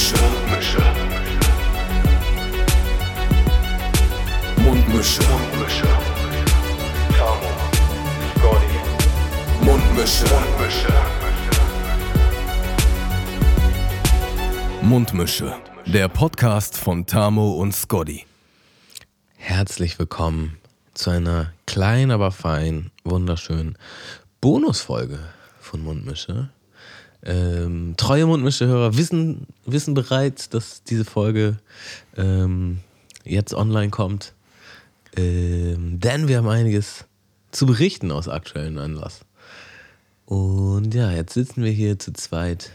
Mundmische. Mundmische. Mundmische. Tamo. Scotty. Mundmische. Mundmische. Mundmische. Der Podcast von Tamo und Scotty. Herzlich willkommen zu einer kleinen, aber fein, wunderschönen Bonusfolge von Mundmische. Ähm, treue Mundmische-Hörer wissen, wissen bereits, dass diese Folge ähm, jetzt online kommt. Ähm, denn wir haben einiges zu berichten aus aktuellen Anlass. Und ja, jetzt sitzen wir hier zu zweit.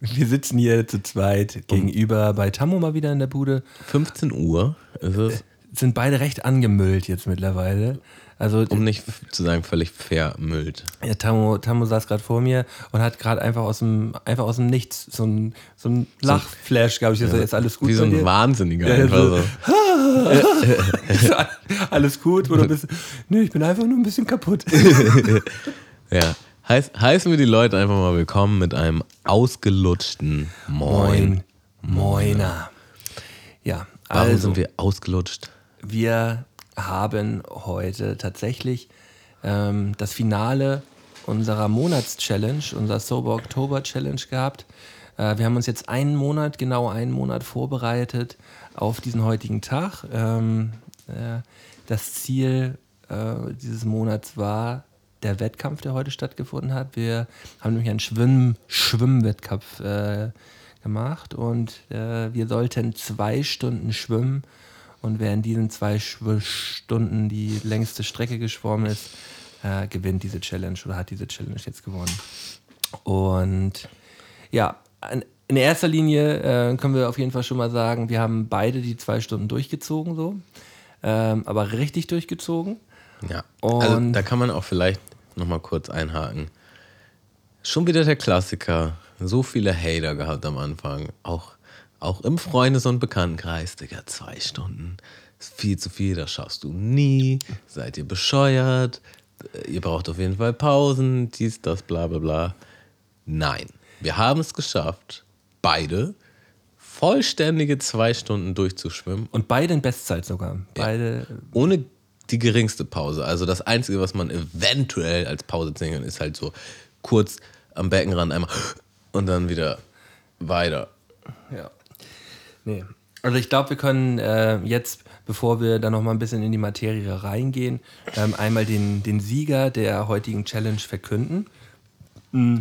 Wir sitzen hier zu zweit gegenüber bei Tammo mal wieder in der Bude. 15 Uhr ist es. Sind beide recht angemüllt jetzt mittlerweile. Also Um nicht zu sagen, völlig vermüllt. ja, Tammo, Tammo saß gerade vor mir und hat gerade einfach aus dem einfach aus dem Nichts so ein, so ein Lachflash, glaube ich. Ist jetzt alles gut Wie so ein dir? Wahnsinniger Ja, einfach so. so. Ist alles gut oder bist Nee, ich bin einfach nur ein bisschen kaputt. Ja. Heiß, heißen wir die Leute einfach mal willkommen mit einem ausgelutschten Moin. Moiner. Ja, Warum also sind wir ausgelutscht? wir haben heute tatsächlich ähm, das Finale unserer Monatschallenge, unserer Sober Oktober Challenge gehabt. Äh, wir haben uns jetzt einen Monat, genau einen Monat vorbereitet auf diesen heutigen Tag. Ähm, äh, das Ziel äh, dieses Monats war der Wettkampf, der heute stattgefunden hat. Wir haben nämlich einen Schwimm Schwimmwettkampf äh, gemacht und äh, wir sollten zwei Stunden schwimmen und wer in diesen zwei Stunden die längste Strecke geschwommen ist, äh, gewinnt diese Challenge oder hat diese Challenge jetzt gewonnen. Und ja, in erster Linie äh, können wir auf jeden Fall schon mal sagen, wir haben beide die zwei Stunden durchgezogen, so. Ähm, aber richtig durchgezogen. Ja. also Und- da kann man auch vielleicht nochmal kurz einhaken. Schon wieder der Klassiker. So viele Hater gehabt am Anfang. Auch, auch im Freundes- und Bekanntenkreis. Digga, zwei Stunden. Ist viel zu viel, das schaffst du nie. Seid ihr bescheuert? Ihr braucht auf jeden Fall Pausen, dies, das, bla bla bla. Nein, wir haben es geschafft, beide vollständige zwei Stunden durchzuschwimmen Und beide in Bestzeit sogar. Beide ohne die geringste Pause. Also das Einzige, was man eventuell als Pause ziehen kann, ist halt so kurz am Beckenrand einmal und dann wieder weiter. Ja. Nee. Also ich glaube, wir können äh, jetzt, bevor wir da noch mal ein bisschen in die Materie reingehen, ähm, einmal den, den Sieger der heutigen Challenge verkünden. Mm.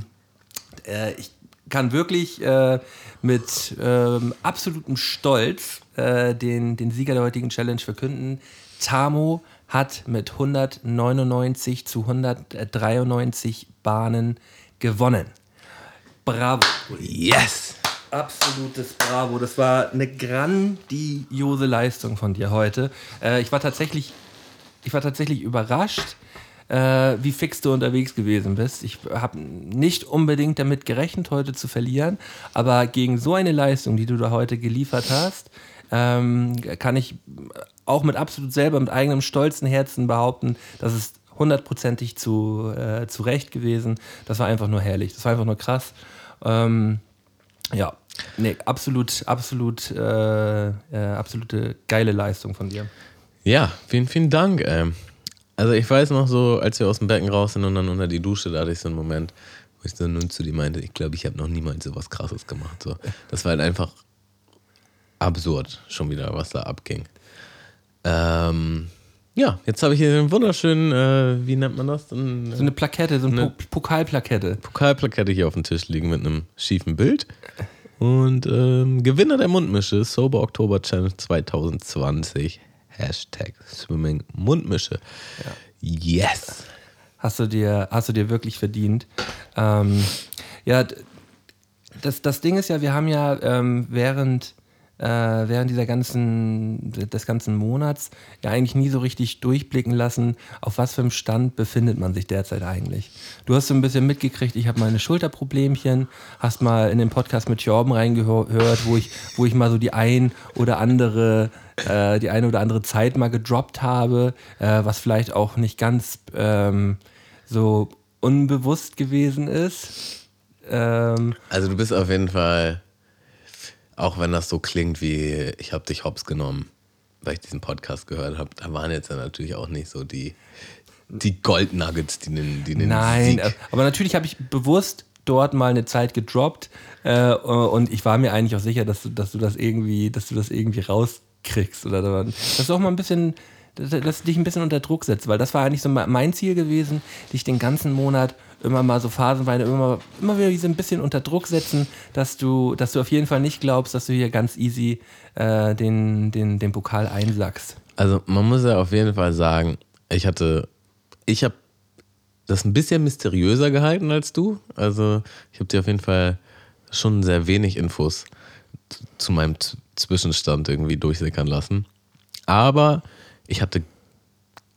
Äh, ich kann wirklich äh, mit ähm, absolutem Stolz äh, den, den Sieger der heutigen Challenge verkünden. Tamo hat mit 199 zu 193 Bahnen gewonnen. Bravo. Yes! Absolutes Bravo. Das war eine grandiose Leistung von dir heute. Äh, ich war tatsächlich, ich war tatsächlich überrascht, äh, wie fix du unterwegs gewesen bist. Ich habe nicht unbedingt damit gerechnet, heute zu verlieren, aber gegen so eine Leistung, die du da heute geliefert hast, ähm, kann ich auch mit absolut selber, mit eigenem stolzen Herzen behaupten, dass es hundertprozentig zu, äh, zu Recht gewesen. Das war einfach nur herrlich. Das war einfach nur krass. Ähm, ja, nee, absolut, absolut, äh, äh, absolute geile Leistung von dir. Ja, vielen, vielen Dank. Ähm. Also ich weiß noch so, als wir aus dem Becken raus sind und dann unter die Dusche, da hatte ich so einen Moment, wo ich dann nun zu dir meinte, ich glaube, ich habe noch niemals so was Krasses gemacht. So. Das war halt einfach absurd schon wieder, was da abging. Ähm, ja, jetzt habe ich hier einen wunderschönen, äh, wie nennt man das? Ein, So eine Plakette, so eine Ne. po Pokalplakette. Pokalplakette hier auf dem Tisch liegen mit einem schiefen Bild. Und ähm, Gewinner der Mundmische, Sober Oktober Challenge 2020. Hashtag Swimming Mundmische. Yes. Hast du dir, hast du dir wirklich verdient. Ähm, ja, das, das Ding ist ja, wir haben ja ähm, während, äh, während dieser ganzen, des ganzen Monats ja eigentlich nie so richtig durchblicken lassen, auf was für einem Stand befindet man sich derzeit eigentlich. Du hast so ein bisschen mitgekriegt, ich habe meine Schulterproblemchen, hast mal in den Podcast mit Jorben reingehört, wo ich, wo ich mal so die ein oder andere, äh, die eine oder andere Zeit mal gedroppt habe, äh, was vielleicht auch nicht ganz ähm, so unbewusst gewesen ist. Ähm, Also du bist auf jeden Fall auch wenn das so klingt wie, ich habe dich hops genommen, weil ich diesen Podcast gehört habe, da waren jetzt ja natürlich auch nicht so die, die Goldnuggets, die den, die den Nein, Sieg. aber natürlich habe ich bewusst dort mal eine Zeit gedroppt äh, und ich war mir eigentlich auch sicher, dass du, dass du das irgendwie, dass du das irgendwie rauskriegst oder dass du auch mal ein bisschen, dass, dass dich ein bisschen unter Druck setzt, weil das war eigentlich so mein Ziel gewesen, dich den ganzen Monat immer mal so phasenweise immer, immer wieder so ein bisschen unter Druck setzen, dass du, dass du auf jeden Fall nicht glaubst, dass du hier ganz easy äh, den, den, den Pokal einsackst. Also man muss ja auf jeden Fall sagen, ich hatte, ich habe das ein bisschen mysteriöser gehalten als du. Also ich habe dir auf jeden Fall schon sehr wenig Infos zu meinem Zwischenstand irgendwie durchsickern lassen. Aber ich hatte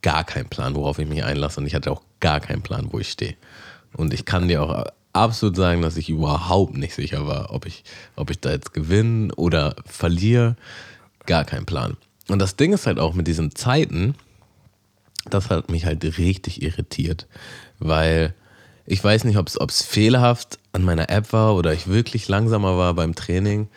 gar keinen Plan, worauf ich mich einlasse und ich hatte auch gar keinen Plan, wo ich stehe. Und ich kann dir auch absolut sagen, dass ich überhaupt nicht sicher war, ob ich, ob ich da jetzt gewinne oder verliere. Gar kein Plan. Und das Ding ist halt auch mit diesen Zeiten, das hat mich halt richtig irritiert, weil ich weiß nicht, ob es fehlerhaft an meiner App war oder ich wirklich langsamer war beim Training,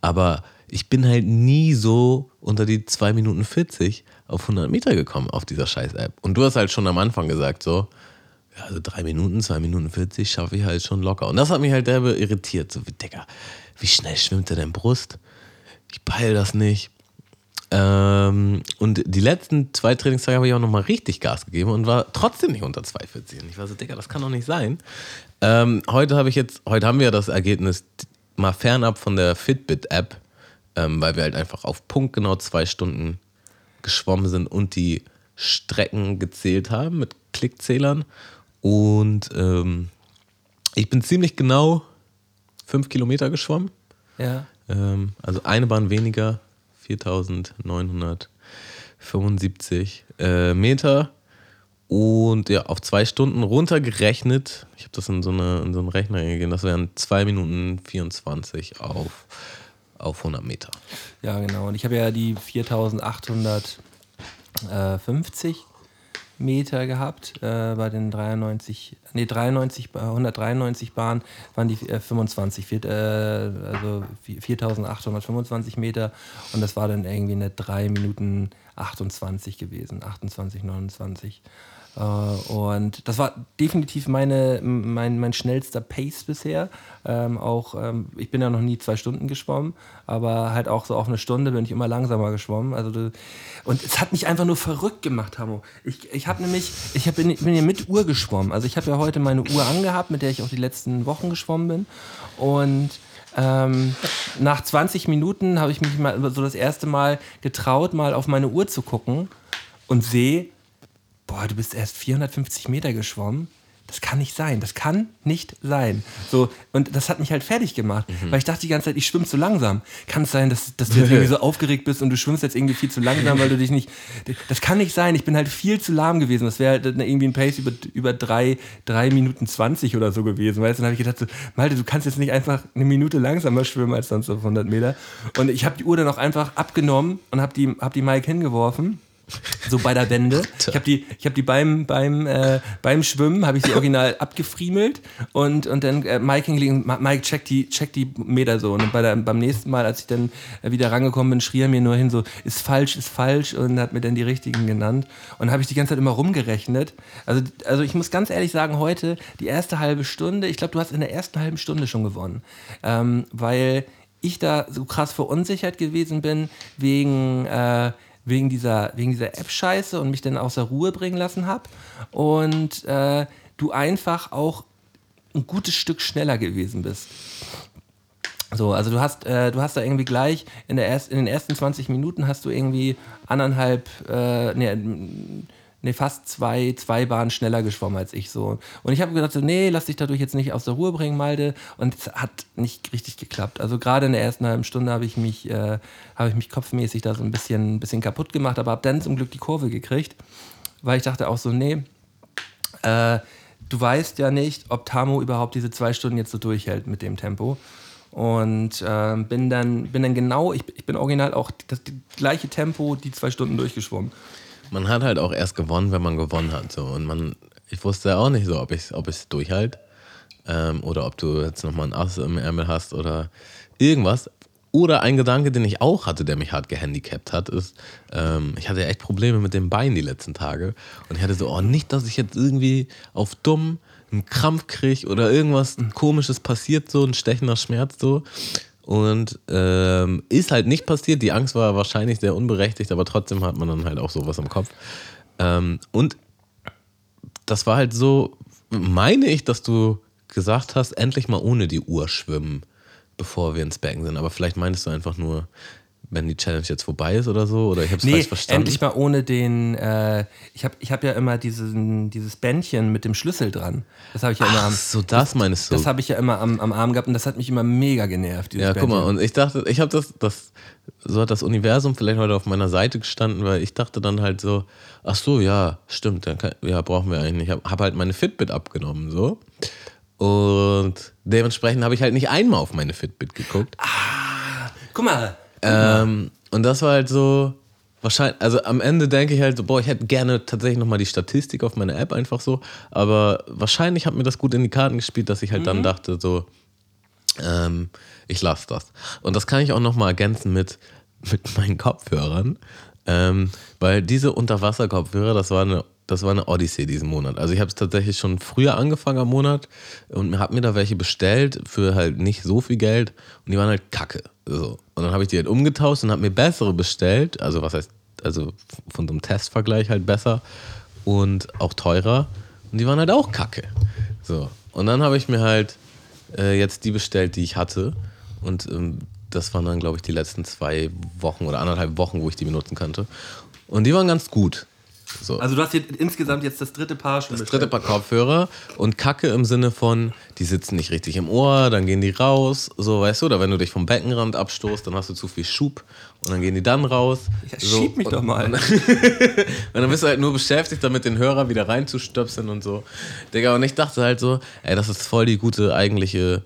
aber ich bin halt nie so unter die 2 Minuten 40 auf 100 Meter gekommen auf dieser scheiß App. Und du hast halt schon am Anfang gesagt so, also drei Minuten, zwei Minuten 40 schaffe ich halt schon locker. Und das hat mich halt derbe irritiert. So, Digga, wie schnell schwimmt der denn Brust? Ich peil das nicht. Ähm, und die letzten zwei Trainingstage habe ich auch nochmal richtig Gas gegeben und war trotzdem nicht unter 2,40. Und ich war so, Digga, das kann doch nicht sein. Ähm, heute habe ich jetzt, heute haben wir das Ergebnis mal fernab von der Fitbit-App, ähm, weil wir halt einfach auf Punkt genau zwei Stunden geschwommen sind und die Strecken gezählt haben mit Klickzählern. Und ähm, ich bin ziemlich genau fünf Kilometer geschwommen. Ja. Ähm, also eine Bahn weniger, 4975 äh, Meter. Und ja, auf zwei Stunden runtergerechnet, ich habe das in so, eine, in so einen Rechner gegeben, das wären 2 Minuten 24 auf, auf 100 Meter. Ja, genau. Und ich habe ja die 4850 Meter gehabt. Äh, bei den 93, nee, 93, 193 Bahnen waren die äh, 25, vier, äh, also 4825 Meter. Und das war dann irgendwie eine 3 Minuten 28 gewesen, 28, 29. Äh, und das war definitiv meine, mein, mein schnellster Pace bisher. Ähm, auch, ähm, ich bin ja noch nie zwei Stunden geschwommen, aber halt auch so auf eine Stunde bin ich immer langsamer geschwommen. Also, und es hat mich einfach nur verrückt gemacht, Hamo. Ich, ich habe nämlich, ich hab, bin, bin ja mit Uhr geschwommen. Also ich habe ja heute meine Uhr angehabt, mit der ich auch die letzten Wochen geschwommen bin. Und ähm, nach 20 Minuten habe ich mich mal so das erste Mal getraut, mal auf meine Uhr zu gucken und sehe, boah, du bist erst 450 Meter geschwommen. Das kann nicht sein. Das kann nicht sein. So, und das hat mich halt fertig gemacht, mhm. weil ich dachte die ganze Zeit, ich schwimme zu langsam. Kann es sein, dass, dass du jetzt irgendwie so aufgeregt bist und du schwimmst jetzt irgendwie viel zu langsam, weil du dich nicht. Das kann nicht sein. Ich bin halt viel zu lahm gewesen. Das wäre halt irgendwie ein Pace über, über drei, drei Minuten 20 oder so gewesen. Weißt? Dann habe ich gedacht, so, Malte, du kannst jetzt nicht einfach eine Minute langsamer schwimmen als sonst auf 100 Meter. Und ich habe die Uhr dann auch einfach abgenommen und habe die, hab die Mike hingeworfen so bei der Wende. Ich habe die, ich hab die beim, beim, äh, beim Schwimmen, habe ich die original abgefriemelt und, und dann äh, Mike hingelegt, Mike, check die, check die Meter so. Und bei der, beim nächsten Mal, als ich dann äh, wieder rangekommen bin, schrie er mir nur hin so, ist falsch, ist falsch und hat mir dann die richtigen genannt. Und habe ich die ganze Zeit immer rumgerechnet. Also, also ich muss ganz ehrlich sagen, heute die erste halbe Stunde, ich glaube, du hast in der ersten halben Stunde schon gewonnen. Ähm, weil ich da so krass verunsichert gewesen bin wegen äh, wegen dieser, wegen dieser App-Scheiße und mich dann außer Ruhe bringen lassen habe. Und äh, du einfach auch ein gutes Stück schneller gewesen bist. So, also du hast, äh, du hast da irgendwie gleich in, der erst, in den ersten 20 Minuten hast du irgendwie anderthalb, äh, nee, nee, fast zwei, zwei Bahnen schneller geschwommen als ich so. Und ich habe gedacht, so, nee, lass dich dadurch jetzt nicht aus der Ruhe bringen, Malde. Und es hat nicht richtig geklappt. Also gerade in der ersten halben Stunde habe ich mich, äh, habe ich mich kopfmäßig da so ein bisschen, ein bisschen kaputt gemacht, aber habe dann zum Glück die Kurve gekriegt, weil ich dachte auch so, nee, äh, du weißt ja nicht, ob Tamo überhaupt diese zwei Stunden jetzt so durchhält mit dem Tempo. Und äh, bin, dann, bin dann genau, ich, ich bin original auch das, das gleiche Tempo, die zwei Stunden durchgeschwommen man hat halt auch erst gewonnen, wenn man gewonnen hat. So. Und man, ich wusste ja auch nicht so, ob ich es ob durchhalte ähm, oder ob du jetzt nochmal ein Ass im Ärmel hast oder irgendwas. Oder ein Gedanke, den ich auch hatte, der mich hart gehandicapt hat, ist, ähm, ich hatte echt Probleme mit dem Bein die letzten Tage. Und ich hatte so, oh, nicht, dass ich jetzt irgendwie auf dumm einen Krampf kriege oder irgendwas komisches passiert, so ein stechender Schmerz so. Und ähm, ist halt nicht passiert. Die Angst war wahrscheinlich sehr unberechtigt, aber trotzdem hat man dann halt auch sowas im Kopf. Ähm, und das war halt so, meine ich, dass du gesagt hast, endlich mal ohne die Uhr schwimmen, bevor wir ins Becken sind. Aber vielleicht meinst du einfach nur, wenn die Challenge jetzt vorbei ist oder so? Oder ich habe es Nee, falsch verstanden. endlich mal ohne den. Äh, ich habe ich hab ja immer diesen, dieses Bändchen mit dem Schlüssel dran. Das habe ich ja immer Ach am. so, das meinst du. Das habe ich ja immer am, am Arm gehabt und das hat mich immer mega genervt. Ja, guck mal, Bändchen. und ich dachte, ich habe das, das, so hat das Universum vielleicht heute auf meiner Seite gestanden, weil ich dachte dann halt so, ach so, ja, stimmt, dann kann, ja, brauchen wir eigentlich nicht. Ich habe hab halt meine Fitbit abgenommen, so. Und dementsprechend habe ich halt nicht einmal auf meine Fitbit geguckt. Guck mal. Ähm, und das war halt so, wahrscheinlich, also am Ende denke ich halt so, boah, ich hätte gerne tatsächlich nochmal die Statistik auf meiner App einfach so, aber wahrscheinlich hat mir das gut in die Karten gespielt, dass ich halt dann dachte so, ähm, ich lasse das. Und das kann ich auch nochmal ergänzen mit, mit meinen Kopfhörern, ähm, weil diese Unterwasserkopfhörer, das war eine das war eine Odyssee diesen Monat. Also ich habe es tatsächlich schon früher angefangen am Monat und habe mir da welche bestellt für halt nicht so viel Geld und die waren halt kacke. So. Und dann habe ich die halt umgetauscht und habe mir bessere bestellt. Also was heißt, also von so einem Testvergleich halt besser und auch teurer. Und die waren halt auch kacke. So. Und dann habe ich mir halt äh, jetzt die bestellt, die ich hatte. Und ähm, das waren dann, glaube ich, die letzten zwei Wochen oder anderthalb Wochen, wo ich die benutzen konnte. Und die waren ganz gut. So. Also du hast hier insgesamt jetzt das dritte Paar schon Das dritte Paar Kopfhörer und Kacke im Sinne von, die sitzen nicht richtig im Ohr, dann gehen die raus, so weißt du, oder wenn du dich vom Beckenrand abstoßt, dann hast du zu viel Schub und dann gehen die dann raus. Ja, so. schieb mich und, doch mal. Und, und dann bist du halt nur beschäftigt, damit den Hörer wieder reinzustöpseln und so. Digga, und ich dachte halt so, ey, das ist voll die gute eigentliche,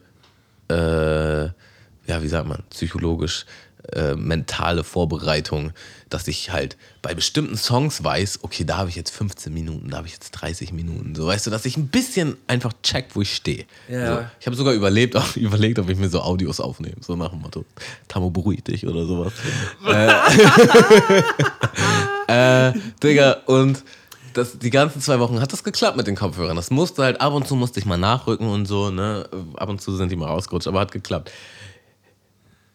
äh, ja, wie sagt man, psychologisch äh, mentale Vorbereitung, dass ich halt bei bestimmten Songs weiß, okay, da habe ich jetzt 15 Minuten, da habe ich jetzt 30 Minuten. So, weißt du, dass ich ein bisschen einfach check, wo ich stehe. Ja. So, ich habe sogar überlebt, auch, überlegt, ob ich mir so Audios aufnehme, so nach dem Motto, Tamo beruhig dich oder sowas. äh, äh, Digga, und das, die ganzen zwei Wochen hat das geklappt mit den Kopfhörern. Das musste halt, ab und zu musste ich mal nachrücken und so, ne? Ab und zu sind die mal rausgerutscht, aber hat geklappt.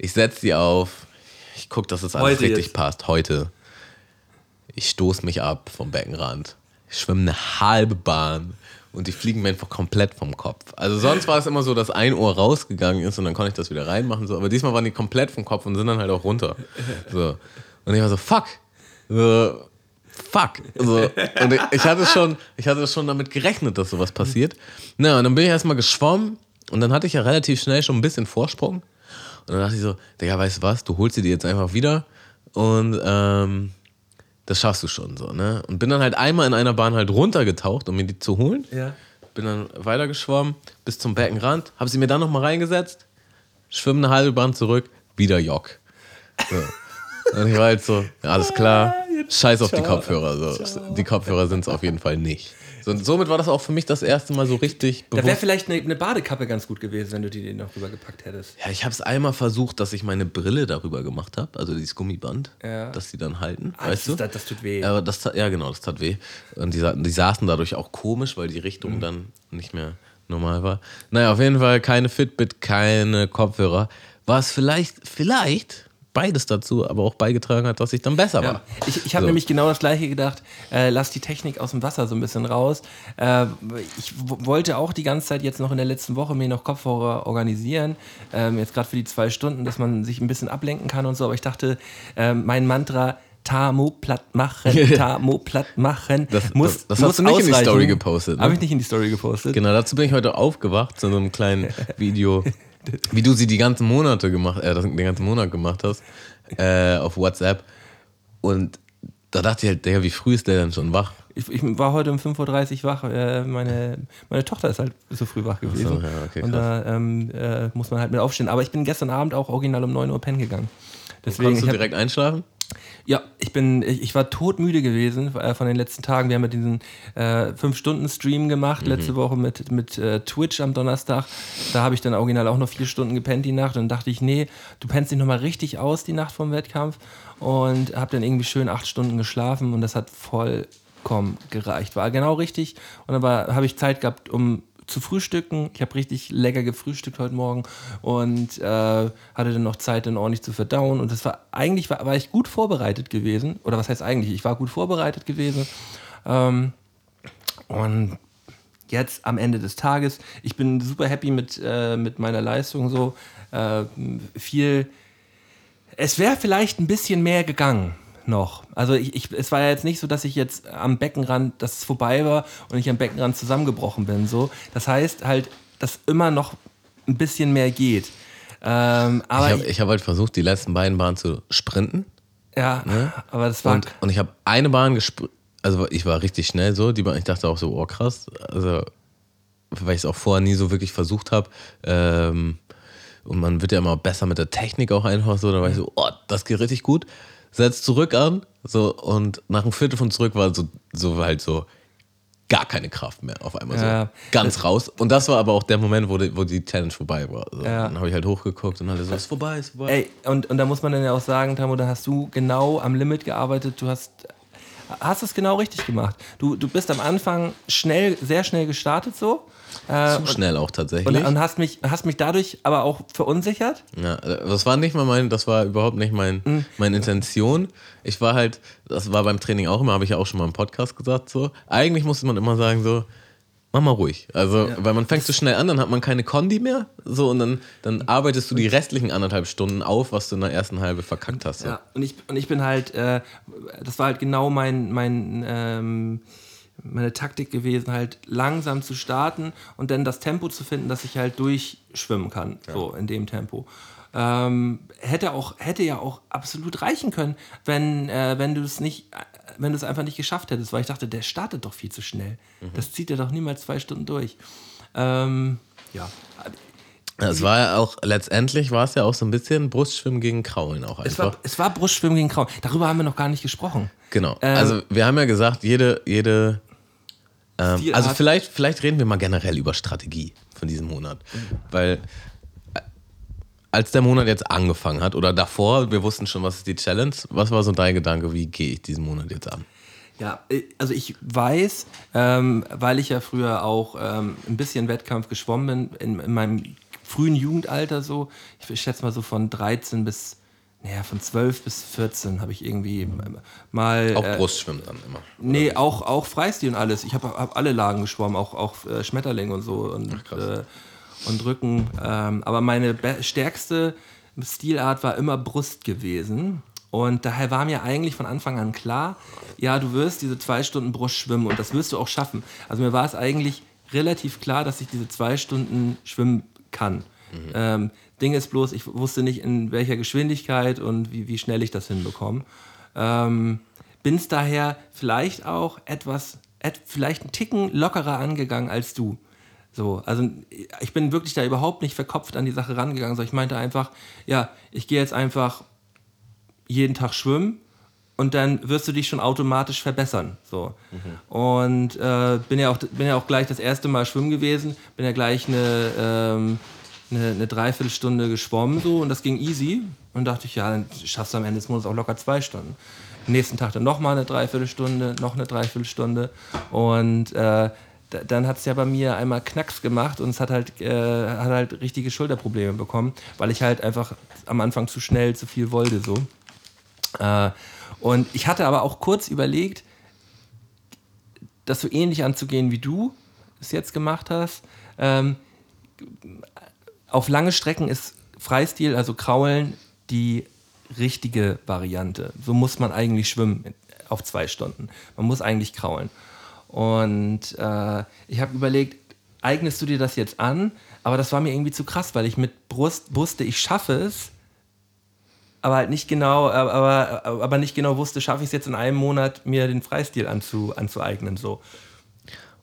Ich setze die auf, ich gucke, dass das alles Heute richtig jetzt. passt. Heute. Ich stoße mich ab vom Beckenrand. Ich schwimme eine halbe Bahn und die fliegen mir einfach komplett vom Kopf. Also sonst war es immer so, dass ein Ohr rausgegangen ist und dann konnte ich das wieder reinmachen. So. Aber diesmal waren die komplett vom Kopf und sind dann halt auch runter. So. Und ich war so, fuck. So, fuck. So. Und ich, ich, hatte schon, ich hatte schon damit gerechnet, dass sowas passiert. Na, und dann bin ich erstmal geschwommen und dann hatte ich ja relativ schnell schon ein bisschen Vorsprung. Und dann dachte ich so, Digga, weißt du was, du holst sie dir jetzt einfach wieder und ähm, das schaffst du schon so, ne? Und bin dann halt einmal in einer Bahn halt runtergetaucht, um mir die zu holen. Ja. Bin dann weitergeschwommen bis zum Beckenrand, habe sie mir dann nochmal reingesetzt, schwimme eine halbe Bahn zurück, wieder Jock. So. Und ich war halt so, ja, alles klar, scheiß auf die Kopfhörer. So. Die Kopfhörer sind es auf jeden Fall nicht. So, und somit war das auch für mich das erste Mal so richtig Da wäre vielleicht eine, eine Badekappe ganz gut gewesen, wenn du die noch rübergepackt hättest. Ja, ich habe es einmal versucht, dass ich meine Brille darüber gemacht habe, also dieses Gummiband, Ja. dass die dann halten, Ah, weißt das, du? das, das tut weh. Aber das, ja, genau, das tat weh. Und die, die saßen dadurch auch komisch, weil die Mhm. Richtung dann nicht mehr normal war. Naja, auf jeden Fall keine Fitbit, keine Kopfhörer. Was vielleicht, vielleicht beides dazu aber auch beigetragen hat, dass ich dann besser Ja. war. Ich, ich habe So. nämlich genau das gleiche gedacht. Äh, lass die Technik aus dem Wasser so ein bisschen raus. Äh, ich wollte auch die ganze Zeit jetzt noch in der letzten Woche mir noch Kopfhörer organisieren. Ähm, jetzt gerade für die zwei Stunden, dass man sich ein bisschen ablenken kann und so. Aber ich dachte, ähm, mein Mantra. Tamo platt machen, Tamo platt machen. Das- muss, das- das hast du nicht in die. Story gepostet, ne? Habe ich nicht in die Story gepostet. Genau, dazu bin ich heute aufgewacht zu so einem kleinen Video, wie du sie die ganzen Monate gemacht, äh, den ganzen Monat gemacht hast, äh, auf WhatsApp. Und da dachte ich halt, Digga, wie früh ist der denn schon wach? Ich, ich war heute um 5.30 Uhr wach. Äh, meine, meine Tochter ist halt so früh wach gewesen. ja, okay, und da ähm, äh, muss man halt mit aufstehen. Aber ich bin gestern Abend auch original um 9 Uhr pennen gegangen. Deswegen, Konntest ich du hab, direkt einschlafen? Ja, ich bin, ich, ich war todmüde gewesen äh, von den letzten Tagen. Wir haben ja diesen äh, 5-Stunden-Stream gemacht, letzte Woche mit, mit äh, Twitch am Donnerstag. Da habe ich dann original auch noch vier Stunden gepennt die Nacht und dann dachte ich, nee, du pennst dich nochmal richtig aus die Nacht vom Wettkampf und habe dann irgendwie schön acht Stunden geschlafen und das hat vollkommen gereicht. War genau richtig und dann habe ich Zeit gehabt, um zu frühstücken. Ich habe richtig lecker gefrühstückt heute Morgen und äh, hatte dann noch Zeit, dann ordentlich zu verdauen. Und das war eigentlich war, war ich gut vorbereitet gewesen. Oder was heißt eigentlich? Ich war gut vorbereitet gewesen. Ähm, und jetzt am Ende des Tages, ich bin super happy mit, äh, mit meiner Leistung. So äh, viel. Es wäre vielleicht ein bisschen mehr gegangen noch. Also ich, ich, es war ja jetzt nicht so, dass ich jetzt am Beckenrand, dass es vorbei war und ich am Beckenrand zusammengebrochen bin. So. Das heißt halt, dass immer noch ein bisschen mehr geht. Ähm, aber ich habe hab halt versucht, die letzten beiden Bahnen zu sprinten. Ja, ne? aber das war. Und, und ich habe eine Bahn gesprintet, also ich war richtig schnell so, die Bahn, ich dachte auch so, oh krass, also weil ich es auch vorher nie so wirklich versucht habe. Ähm, und man wird ja immer besser mit der Technik auch einfach so, da war ich so, oh, das geht richtig gut setzt zurück an. So, und nach einem Viertel von zurück war so, so halt so gar keine Kraft mehr auf einmal. Ja, so ganz raus. Und das war aber auch der Moment, wo die, wo die Challenge vorbei war. So, ja. Dann habe ich halt hochgeguckt und alle so, ist vorbei, ist vorbei. Ey, und, und da muss man dann ja auch sagen, Tamo, da hast du genau am Limit gearbeitet. Du hast hast es genau richtig gemacht. Du, du bist am Anfang schnell, sehr schnell gestartet so. Äh, Zu schnell auch tatsächlich. Und, und, hast, mich, hast mich dadurch aber auch verunsichert? Ja, das war nicht mal mein, das war überhaupt nicht mein, mhm. meine Intention. Ich war halt, das war beim Training auch immer, habe ich ja auch schon mal im Podcast gesagt, so. Eigentlich musste man immer sagen, so, mach mal ruhig. Also, ja. weil man fängt so schnell an, dann hat man keine Kondi mehr. So, und dann, dann arbeitest du die restlichen anderthalb Stunden auf, was du in der ersten halbe verkackt hast. So. Ja, und ich, und ich bin halt, äh, das war halt genau mein, mein ähm, meine Taktik gewesen, halt langsam zu starten und dann das Tempo zu finden, dass ich halt durchschwimmen kann, ja. so in dem Tempo. Ähm, hätte auch hätte ja auch absolut reichen können, wenn äh, wenn du es nicht wenn du es einfach nicht geschafft hättest, weil ich dachte, der startet doch viel zu schnell. Mhm. Das zieht er doch niemals zwei Stunden durch. Ähm, ja. Es war ja auch, letztendlich war es ja auch so ein bisschen Brustschwimmen gegen Kraulen auch einfach. Es war, es war Brustschwimmen gegen Kraulen. Darüber haben wir noch gar nicht gesprochen. Genau. Ähm, also wir haben ja gesagt, jede, jede ähm, also vielleicht, vielleicht reden wir mal generell über Strategie von diesem Monat. Mhm. Weil als der Monat jetzt angefangen hat oder davor, wir wussten schon, was ist die Challenge, was war so dein Gedanke, wie gehe ich diesen Monat jetzt an? Ja, äh, also ich weiß, ähm, weil ich ja früher auch ähm, ein bisschen Wettkampf geschwommen bin, in, in, meinem frühen Jugendalter so, ich schätze mal so von 13 bis, naja, von 12 bis 14 habe ich irgendwie mal... Auch äh, Brustschwimmen dann immer? Nee, auch, auch Freistil und alles. Ich habe hab alle Lagen geschwommen, auch, auch äh, Schmetterling und so. Und, Ach. Äh, und Rücken. Ähm, aber meine stärkste Stilart war immer Brust gewesen. Und daher war mir eigentlich von Anfang an klar, ja, du wirst diese zwei Stunden Brust schwimmen und das wirst du auch schaffen. Also mir war es eigentlich relativ klar, dass ich diese zwei Stunden schwimmen kann. Mhm. Ähm, Ding ist bloß, ich wusste nicht, in welcher Geschwindigkeit und wie, wie schnell ich das hinbekomme. Ähm, Bin es daher vielleicht auch etwas, et, vielleicht einen Ticken lockerer angegangen als du. So, also ich bin wirklich da überhaupt nicht verkopft an die Sache rangegangen, sondern ich meinte einfach, ja, ich gehe jetzt einfach jeden Tag schwimmen und dann wirst du dich schon automatisch verbessern. So. Mhm. Und äh, bin, ja auch, bin ja auch gleich das erste Mal schwimmen gewesen, bin ja gleich eine, ähm, eine, eine Dreiviertelstunde geschwommen so und das ging easy. Und dachte ich, ja, dann schaffst du am Ende des Monats auch locker zwei Stunden. nächsten Tag dann nochmal eine Dreiviertelstunde, noch eine Dreiviertelstunde und äh, dann hat es ja bei mir einmal Knacks gemacht und es hat halt, äh, hat halt richtige Schulterprobleme bekommen, weil ich halt einfach am Anfang zu schnell zu viel wollte. So. Äh, und ich hatte aber auch kurz überlegt, das so ähnlich anzugehen, wie du es jetzt gemacht hast. Ähm, auf lange Strecken ist Freistil, also Kraulen, die richtige Variante. So muss man eigentlich schwimmen auf zwei Stunden. Man muss eigentlich kraulen. Und äh, ich habe überlegt, eignest du dir das jetzt an? Aber das war mir irgendwie zu krass, weil ich mit Brust wusste, ich schaffe es, aber halt nicht genau, aber, aber nicht genau wusste, schaffe ich es jetzt in einem Monat, mir den Freistil anzu, anzueignen. So.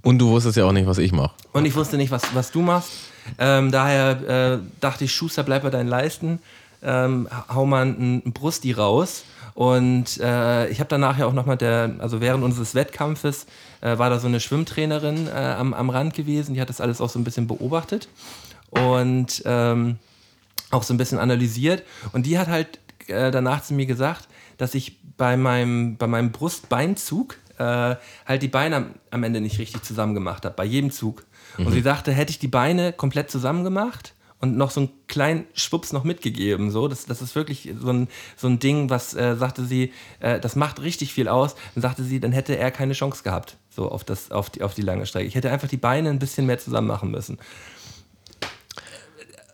Und du wusstest ja auch nicht, was ich mache. Und ich wusste nicht, was, was du machst. Ähm, daher äh, dachte ich, Schuster, bleib bei deinen Leisten, ähm, hau mal einen Brusti raus Und äh, ich habe dann nachher auch nochmal also während unseres Wettkampfes äh, war da so eine Schwimmtrainerin äh, am, am Rand gewesen, die hat das alles auch so ein bisschen beobachtet und ähm, auch so ein bisschen analysiert. Und die hat halt äh, danach zu mir gesagt, dass ich bei meinem, bei meinem Brustbeinzug äh, halt die Beine am, am, Ende nicht richtig zusammen gemacht habe, bei jedem Zug. Mhm. Und sie sagte, hätte ich die Beine komplett zusammen gemacht und noch so einen kleinen Schwupps noch mitgegeben. So, das, das ist wirklich so ein, so ein Ding, was äh, sagte sie, äh, das macht richtig viel aus. Dann sagte sie, dann hätte er keine Chance gehabt, so auf, das, auf, die, auf die lange Strecke. Ich hätte einfach die Beine ein bisschen mehr zusammen machen müssen.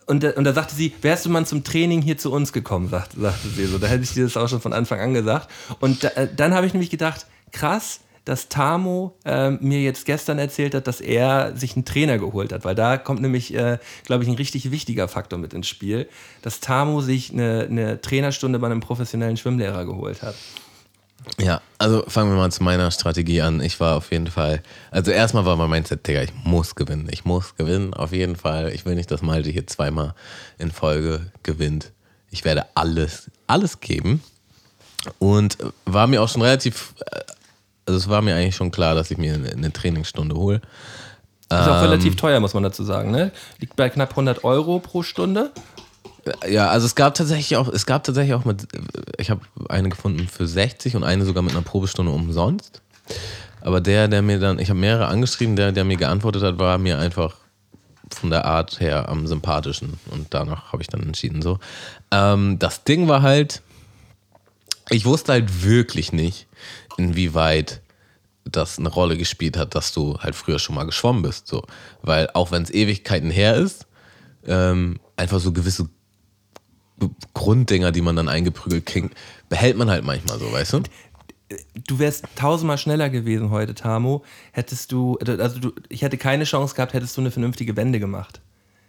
Und, und da sagte sie, wärst du mal zum Training hier zu uns gekommen, sagte, sagte sie so. Da hätte ich dir das auch schon von Anfang an gesagt. Und da, äh, dann habe ich nämlich gedacht, krass, dass Tamo äh, mir jetzt gestern erzählt hat, dass er sich einen Trainer geholt hat, weil da kommt nämlich, äh, glaube ich, ein richtig wichtiger Faktor mit ins Spiel, dass Tamo sich eine, eine Trainerstunde bei einem professionellen Schwimmlehrer geholt hat. Ja, also fangen wir mal zu meiner Strategie an. Ich war auf jeden Fall, also erstmal war mein Mindset, Digga, ich muss gewinnen. Ich muss gewinnen, auf jeden Fall. Ich will nicht, dass Malte hier zweimal in Folge gewinnt. Ich werde alles, alles geben. Und war mir auch schon relativ äh, also es war mir eigentlich schon klar, dass ich mir eine, eine Trainingsstunde hole. Ist auch ähm, relativ teuer, muss man dazu sagen, ne? Liegt bei knapp 100 Euro pro Stunde. Ja, also es gab tatsächlich auch, es gab tatsächlich auch mit, ich habe eine gefunden für 60 und eine sogar mit einer Probestunde umsonst. Aber der, der mir dann, ich habe mehrere angeschrieben, der, der mir geantwortet hat, war mir einfach von der Art her am sympathischen. Und danach habe ich dann entschieden so. Ähm, das Ding war halt, ich wusste halt wirklich nicht, inwieweit das eine Rolle gespielt hat, dass du halt früher schon mal geschwommen bist. So. Weil auch wenn es Ewigkeiten her ist, ähm, einfach so gewisse Grunddinger, die man dann eingeprügelt kriegt, behält man halt manchmal so, weißt du? Du wärst tausendmal schneller gewesen heute, Tamo. Hättest du, also du, ich hätte keine Chance gehabt, hättest du eine vernünftige Wende gemacht.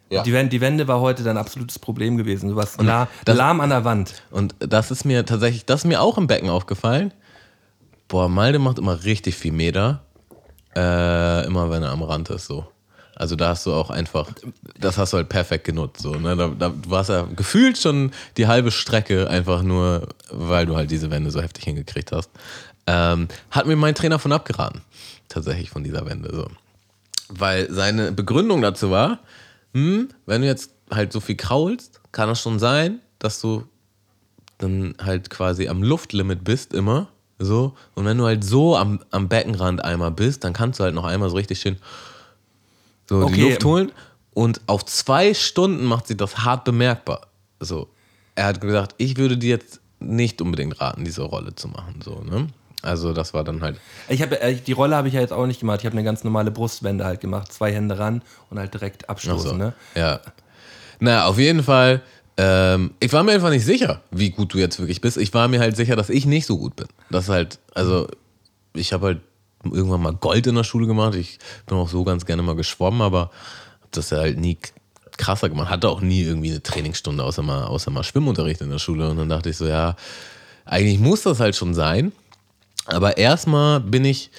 Ja. Die, Wende, die Wende war heute dein absolutes Problem gewesen. Du warst lahm, lahm an der Wand. Und das ist mir tatsächlich, das ist mir auch im Becken aufgefallen. Boah, Malde macht immer richtig viel Meter. Äh, immer wenn er am Rand ist, so. Also da hast du auch einfach, das hast du halt perfekt genutzt. So, ne? da, da, du warst ja gefühlt schon die halbe Strecke einfach nur, weil du halt diese Wende so heftig hingekriegt hast. Ähm, hat mir mein Trainer von abgeraten, tatsächlich von dieser Wende. So. Weil seine Begründung dazu war, hm, wenn du jetzt halt so viel kraulst, kann es schon sein, dass du dann halt quasi am Luftlimit bist immer so. Und wenn du halt so am, am Beckenrand einmal bist, dann kannst du halt noch einmal so richtig schön so okay. die Luft holen. Und auf zwei Stunden macht sich das hart bemerkbar. So. Er hat gesagt, ich würde dir jetzt nicht unbedingt raten, diese Rolle zu machen. So, ne? Also das war dann halt. Ich habe äh, die Rolle habe ich ja jetzt auch nicht gemacht. Ich habe eine ganz normale Brustwende halt gemacht, zwei Hände ran und halt direkt abstoßen. So. Ne? Ja. Naja, auf jeden Fall ähm, ich war mir einfach nicht sicher, wie gut du jetzt wirklich bist. Ich war mir halt sicher, dass ich nicht so gut bin. Das halt, also ich habe halt irgendwann mal Gold in der Schule gemacht. Ich bin auch so ganz gerne mal geschwommen, aber habe das ja halt nie krasser gemacht. Hatte auch nie irgendwie eine Trainingsstunde, außer mal, außer mal Schwimmunterricht in der Schule. Und dann dachte ich so, ja, eigentlich muss das halt schon sein. Aber erstmal bin ich,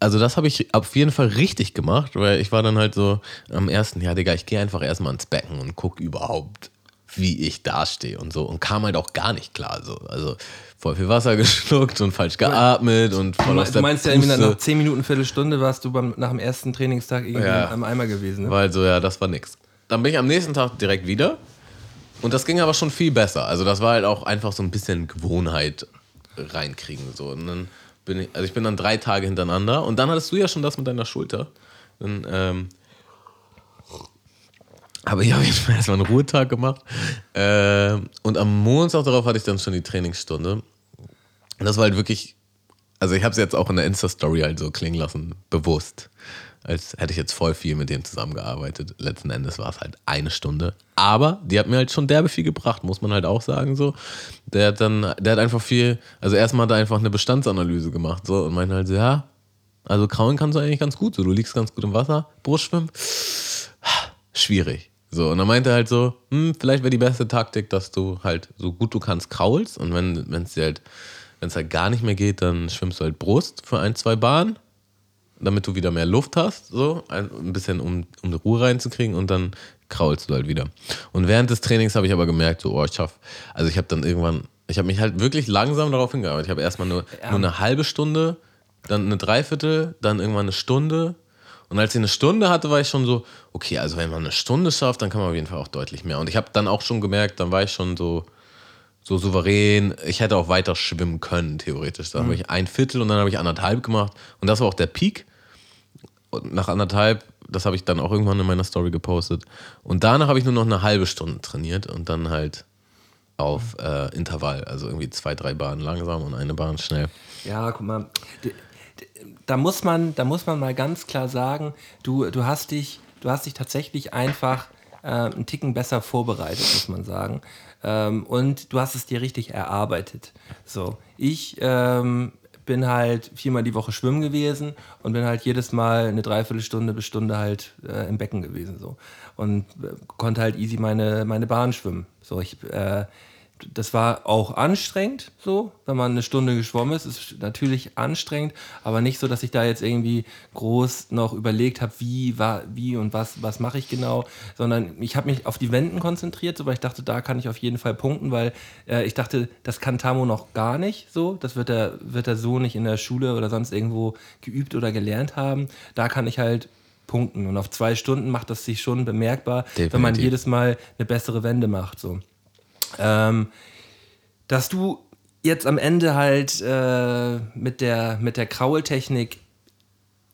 also das habe ich auf jeden Fall richtig gemacht, weil ich war dann halt so am ersten, ja, Digga, ich gehe einfach erstmal ins Becken und gucke überhaupt, wie ich dastehe und so. Und kam halt auch gar nicht klar. So. Also voll viel Wasser geschluckt und falsch geatmet und voll aus der Du meinst ja, nach 10 Minuten, Viertelstunde warst du beim, nach dem ersten Trainingstag irgendwie ja, am Eimer gewesen. Ne? Weil so, ja, das war nix. Dann bin ich am nächsten Tag direkt wieder. Und das ging aber schon viel besser. Also das war halt auch einfach so ein bisschen Gewohnheit reinkriegen. So. Und dann bin ich, also ich bin dann drei Tage hintereinander und dann hattest du ja schon das mit deiner Schulter. Dann ähm, aber ich habe jetzt mal erstmal einen Ruhetag gemacht. Äh, und am Montag darauf hatte ich dann schon die Trainingsstunde. Und das war halt wirklich, also ich habe es jetzt auch in der Insta-Story halt so klingen lassen, bewusst. Als hätte ich jetzt voll viel mit dem zusammengearbeitet. Letzten Endes war es halt eine Stunde. Aber die hat mir halt schon derbe viel gebracht, muss man halt auch sagen. So. Der hat dann, der hat einfach viel, also erstmal hat er einfach eine Bestandsanalyse gemacht so, und meinte halt so, ja, also kraulen kannst du eigentlich ganz gut. So, du liegst ganz gut im Wasser, Brustschwimmen. Schwierig. So, und dann meinte er halt so, hm, vielleicht wäre die beste Taktik, dass du halt so gut du kannst kraulst und wenn es halt, wenn es halt gar nicht mehr geht, dann schwimmst du halt Brust für ein, zwei Bahnen, damit du wieder mehr Luft hast, so, ein bisschen um, um die Ruhe reinzukriegen und dann kraulst du halt wieder. Und während des Trainings habe ich aber gemerkt, so, oh, ich schaff, also ich habe dann irgendwann Ich habe mich halt wirklich langsam darauf hingearbeitet. Ich habe erstmal nur, Ja. nur eine halbe Stunde, dann eine Dreiviertel, dann irgendwann eine Stunde. Und als ich eine Stunde hatte, war ich schon so, okay, also wenn man eine Stunde schafft, dann kann man auf jeden Fall auch deutlich mehr. Und ich habe dann auch schon gemerkt, dann war ich schon so, so souverän. Ich hätte auch weiter schwimmen können, theoretisch. Da habe ich ein Viertel und dann habe ich anderthalb gemacht. Und das war auch der Peak. Nach anderthalb, das habe ich dann auch irgendwann in meiner Story gepostet. Und danach habe ich nur noch eine halbe Stunde trainiert und dann halt auf äh, Intervall. Also irgendwie zwei, drei Bahnen langsam und eine Bahn schnell. Ja, guck mal, da muss man, da muss man mal ganz klar sagen, du, du hast dich, du hast dich tatsächlich einfach äh, einen Ticken besser vorbereitet, muss man sagen. Ähm, und du hast es dir richtig erarbeitet. So, ich ähm, bin halt viermal die Woche schwimmen gewesen und bin halt jedes Mal eine Dreiviertelstunde bis Stunde halt äh, im Becken gewesen so und äh, konnte halt easy meine meine Bahn schwimmen. So ich äh, das war auch anstrengend, so, wenn man eine Stunde geschwommen ist, ist natürlich anstrengend, aber nicht so, dass ich da jetzt irgendwie groß noch überlegt habe, wie, war, wie und was, was mache ich genau, sondern ich habe mich auf die Wenden konzentriert, so, weil ich dachte, da kann ich auf jeden Fall punkten, weil äh, ich dachte, das kann Tamo noch gar nicht, so, das wird er, wird er so nicht in der Schule oder sonst irgendwo geübt oder gelernt haben. Da kann ich halt punkten und auf zwei Stunden macht das sich schon bemerkbar, wenn man Definitiv. jedes Mal eine bessere Wende macht, so ähm, dass du jetzt am Ende halt äh, mit der, mit der Kraultechnik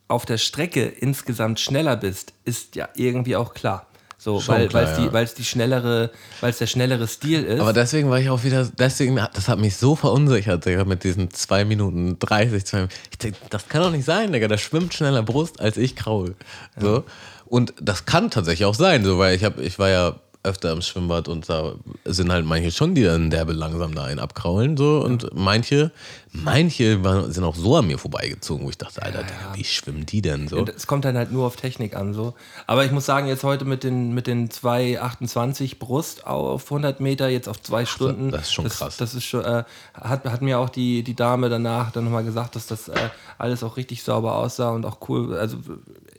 auf der Strecke insgesamt schneller bist, ist ja irgendwie auch klar. So, Schon weil es die, ja. weil's die schnellere, weil es der schnellere Stil ist. Aber deswegen war ich auch wieder, deswegen, das hat mich so verunsichert, Digga, mit diesen 2 Minuten 30, 2 Minuten. Ich denk, das kann doch nicht sein, Digga, der schwimmt schneller Brust als ich kraul. So. Und das kann tatsächlich auch sein, so, weil ich, hab, ich war ja öfter im Schwimmbad und da sind halt manche schon, die dann derbe langsam da einen abkraulen, so. Und manche, manche waren, sind auch so an mir vorbeigezogen, wo ich dachte, Alter, Digga, wie schwimmen die denn so? Es kommt dann halt nur auf Technik an. So. Aber ich muss sagen, jetzt heute mit den, mit den 2,28 Brust auf 100 Meter, jetzt auf zwei Stunden. das ist schon das, krass. Das ist schon, äh, hat, hat mir auch die, die Dame danach dann nochmal gesagt, dass das äh, alles auch richtig sauber aussah und auch cool. Also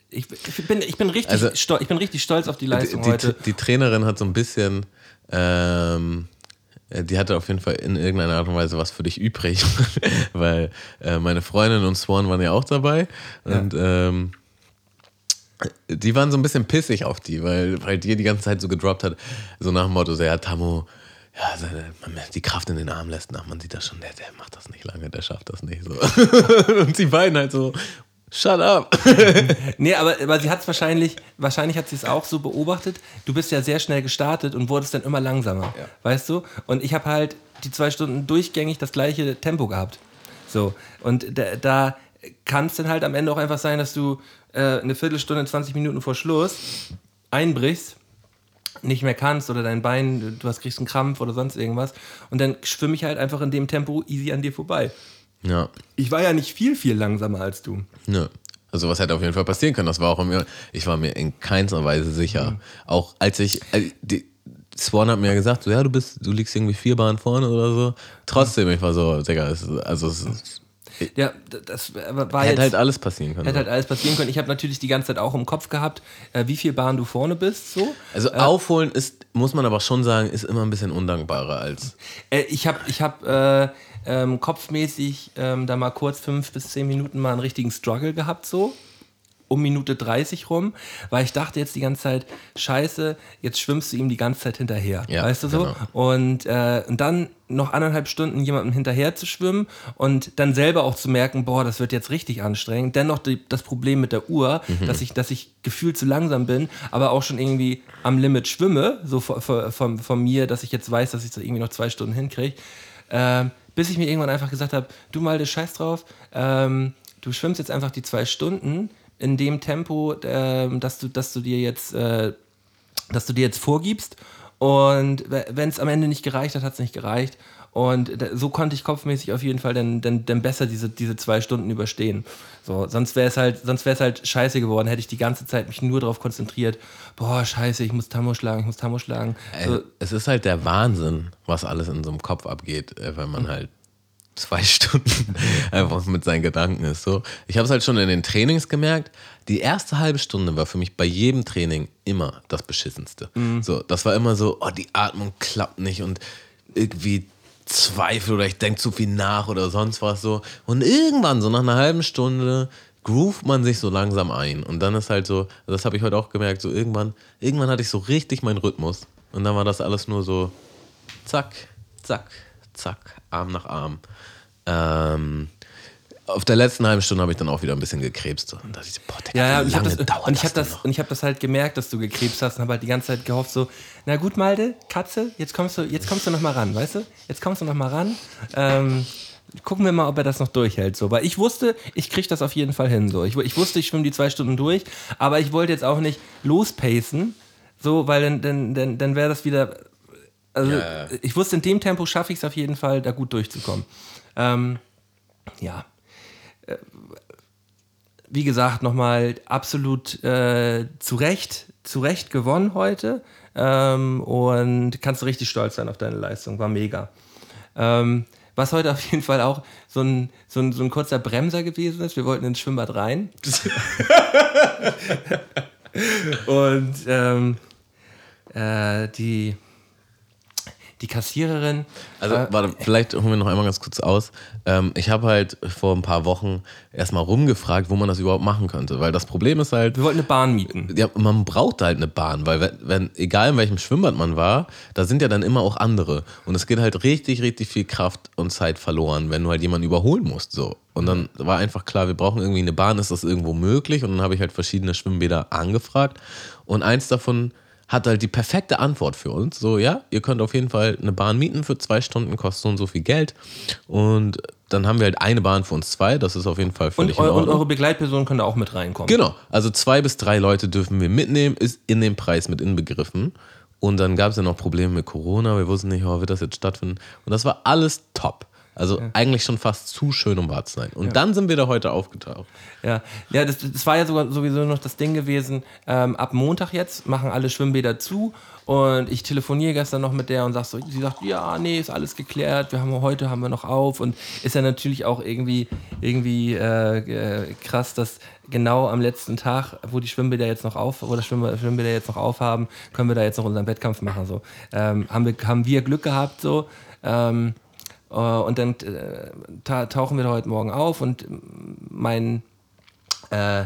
ich, ich, bin, ich, bin, richtig Also- stolz, ich bin richtig stolz auf die Leistung die, heute. die Trainerin hat so ein bisschen, ähm, äh, die hatte auf jeden Fall in irgendeiner Art und Weise was für dich übrig, weil äh, meine Freundin und Swan waren ja auch dabei und ähm, die waren so ein bisschen pissig auf die, weil, weil die die ganze Zeit so gedroppt hat, so nach dem Motto, so, ja, Tammo, ja, seine, man, die Kraft in den Arm lässt nach, man sieht das schon, der, der macht das nicht lange, der schafft das nicht so. und die beiden halt so, shut up. Nee, aber, aber sie hat es wahrscheinlich, wahrscheinlich hat sie es auch so beobachtet. Du bist ja sehr schnell gestartet und wurdest dann immer langsamer, weißt du? Und ich habe halt die zwei Stunden durchgängig das gleiche Tempo gehabt. So, und da, da kann es dann halt am Ende auch einfach sein, dass du äh, eine Viertelstunde, 20 Minuten vor Schluss einbrichst, nicht mehr kannst oder dein Bein, du hast, kriegst einen Krampf oder sonst irgendwas. Und dann schwimme ich halt einfach in dem Tempo easy an dir vorbei. Ja, Ich war ja nicht viel, viel langsamer als du. Nö. Also was hätte auf jeden Fall passieren können. Das war auch mir, ich war mir in keinster Weise sicher. Auch als ich, äh, die, Swan hat mir gesagt, so ja, du bist, du liegst irgendwie vier Bahnen vorne oder so. Trotzdem, ich war so, Digga, es, also es ist, Ja, das war hätte jetzt, halt alles passieren können. hätte halt alles passieren können. Ich habe natürlich die ganze Zeit auch im Kopf gehabt, äh, wie viel Bahn du vorne bist. So. also aufholen ist, muss man aber schon sagen, ist immer ein bisschen undankbarer als. Äh, ich habe ich hab, äh, ähm, kopfmäßig ähm, da mal kurz fünf bis zehn Minuten mal einen richtigen Struggle gehabt, so. Um Minute 30 rum, weil ich dachte jetzt die ganze Zeit, scheiße, jetzt schwimmst du ihm die ganze Zeit hinterher. Ja, weißt du so? genau. Und, äh, und dann noch anderthalb Stunden jemandem hinterher zu schwimmen und dann selber auch zu merken, boah, das wird jetzt richtig anstrengend. Dennoch die, das Problem mit der Uhr, Mhm. dass, ich, dass ich gefühlt zu langsam bin, aber auch schon irgendwie am Limit schwimme, so von, von, von, mir, dass ich jetzt weiß, dass ich so irgendwie noch zwei Stunden hinkriege. Ähm, bis ich mir irgendwann einfach gesagt habe, du mal Scheiß drauf, ähm, du schwimmst jetzt einfach die zwei Stunden in dem Tempo, ähm, dass, du, dass du dir jetzt, äh, dass du dir jetzt vorgibst. Und wenn es am Ende nicht gereicht hat, hat es nicht gereicht. Und so konnte ich kopfmäßig auf jeden Fall dann, dann, dann besser diese, diese zwei Stunden überstehen. So, sonst wäre es halt, sonst wäre es halt scheiße geworden, hätte ich die ganze Zeit mich nur darauf konzentriert, boah, scheiße, ich muss Tammo schlagen, ich muss Tammo schlagen. So, es ist halt der Wahnsinn, was alles in so einem Kopf abgeht, äh, wenn man halt zwei Stunden einfach mit seinen Gedanken ist. So, ich habe es halt schon in den Trainings gemerkt. Die erste halbe Stunde war für mich bei jedem Training immer das beschissenste. So, das war immer so, oh, die Atmung klappt nicht und irgendwie zweifle oder ich denke zu viel nach oder sonst was so. Und irgendwann, so nach einer halben Stunde, groovt man sich so langsam ein. Und dann ist halt so, das habe ich heute auch gemerkt, so irgendwann, irgendwann hatte ich so richtig meinen Rhythmus. Und dann war das alles nur so zack, zack, zack, Arm nach Arm. Ähm, auf der letzten halben Stunde habe ich dann auch wieder ein bisschen gekrebst. Und dachte ich, boah, Digga, Ja, ja, wie und ich habe lange das, dauert und ich das, noch? und ich hab das halt gemerkt, dass du gekrebst hast und habe halt die ganze Zeit gehofft so, na gut, Malde, Katze, jetzt kommst du, jetzt kommst du noch mal ran, weißt du? Jetzt kommst du noch mal ran. Ähm, gucken wir mal, ob er das noch durchhält. So, weil ich wusste, ich krieg das auf jeden Fall hin. So, ich, ich wusste, ich schwimme die zwei Stunden durch, aber ich wollte jetzt auch nicht lospacen, so, weil dann, dann, dann, dann wäre das wieder. Also, Ja, ich wusste, in dem Tempo schaffe ich es auf jeden Fall, da gut durchzukommen. Ähm, ja. Äh, Wie gesagt, nochmal absolut äh, zu Recht, zu Recht gewonnen heute. Ähm, und kannst du richtig stolz sein auf deine Leistung. War mega. Ähm, was heute auf jeden Fall auch so ein, so, ein, so ein kurzer Bremser gewesen ist. Wir wollten ins Schwimmbad rein. und ähm, äh, die, die Kassiererin. Also, äh, warte, vielleicht holen wir noch einmal ganz kurz aus. Ähm, ich habe halt vor ein paar Wochen erstmal rumgefragt, wo man das überhaupt machen könnte. Weil das Problem ist halt, wir wollten eine Bahn mieten. ja, man braucht halt eine Bahn, weil wenn, wenn, egal in welchem Schwimmbad man war, da sind ja dann immer auch andere. Und es geht halt richtig, richtig viel Kraft und Zeit verloren, wenn du halt jemanden überholen musst. So. Und dann war einfach klar, wir brauchen irgendwie eine Bahn, ist das irgendwo möglich? Und dann habe ich halt verschiedene Schwimmbäder angefragt. Und eins davon hat halt die perfekte Antwort für uns. So, ja, ihr könnt auf jeden Fall eine Bahn mieten für zwei Stunden, kostet so und so viel Geld. Und dann haben wir halt eine Bahn für uns zwei, das ist auf jeden Fall völlig Und, eu und eure Begleitperson können da auch mit reinkommen. Genau, also zwei bis drei Leute dürfen wir mitnehmen, ist in den Preis mit inbegriffen. Und dann gab es ja noch Probleme mit Corona, wir wussten nicht, oh, wird das jetzt stattfinden. Und das war alles top. Also eigentlich schon fast zu schön, um wahr zu sein. Und dann sind wir da heute aufgetaucht. Ja, ja das, das war ja sogar sowieso noch das Ding gewesen. Ähm, ab Montag jetzt machen alle Schwimmbäder zu und ich telefoniere gestern noch mit der und sag so, sie sagt, ja, nee, ist alles geklärt. Wir haben heute haben wir noch auf und ist ja natürlich auch irgendwie irgendwie äh, äh, krass, dass genau am letzten Tag, wo die Schwimmbäder jetzt noch auf, wo das Schwimmbäder, jetzt noch aufhaben, können wir da jetzt noch unseren Wettkampf machen so. Ähm, haben wir haben wir Glück gehabt so. Ähm, äh, und dann äh, ta tauchen wir heute Morgen auf und mein, äh,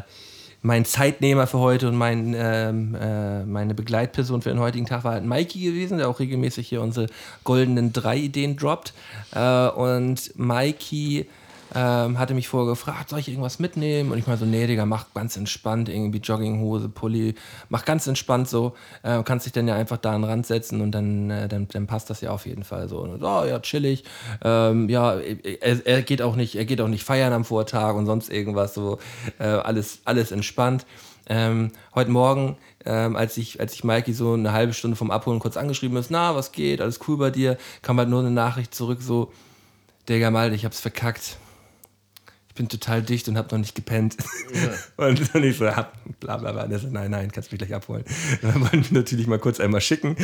mein Zeitnehmer für heute und mein, ähm, äh, meine Begleitperson für den heutigen Tag war halt Mikey gewesen, der auch regelmäßig hier unsere goldenen drei Ideen droppt. Äh, und Mikey ähm, hatte mich vorher gefragt, soll ich irgendwas mitnehmen? Und ich meine so, nee, Digga, mach ganz entspannt, irgendwie Jogginghose, Pulli, mach ganz entspannt so, äh, kannst dich dann ja einfach da an den Rand setzen und dann, äh, dann, dann passt das ja auf jeden Fall so. Und, oh, ja, chillig, ähm, ja, er, er geht auch nicht, er geht auch nicht feiern am Vortag und sonst irgendwas so, äh, alles, alles entspannt. Ähm, heute Morgen, ähm, als ich, als ich Mikey so eine halbe Stunde vom Abholen kurz angeschrieben ist, na, was geht, alles cool bei dir, kam halt nur eine Nachricht zurück, so, Digga, Malte, ich hab's verkackt. Ich bin total dicht und hab noch nicht gepennt. Und dann ich so, ja, bla bla bla. Der so, nein, nein, kannst mich gleich abholen. Und dann wollten wir natürlich mal kurz einmal schicken.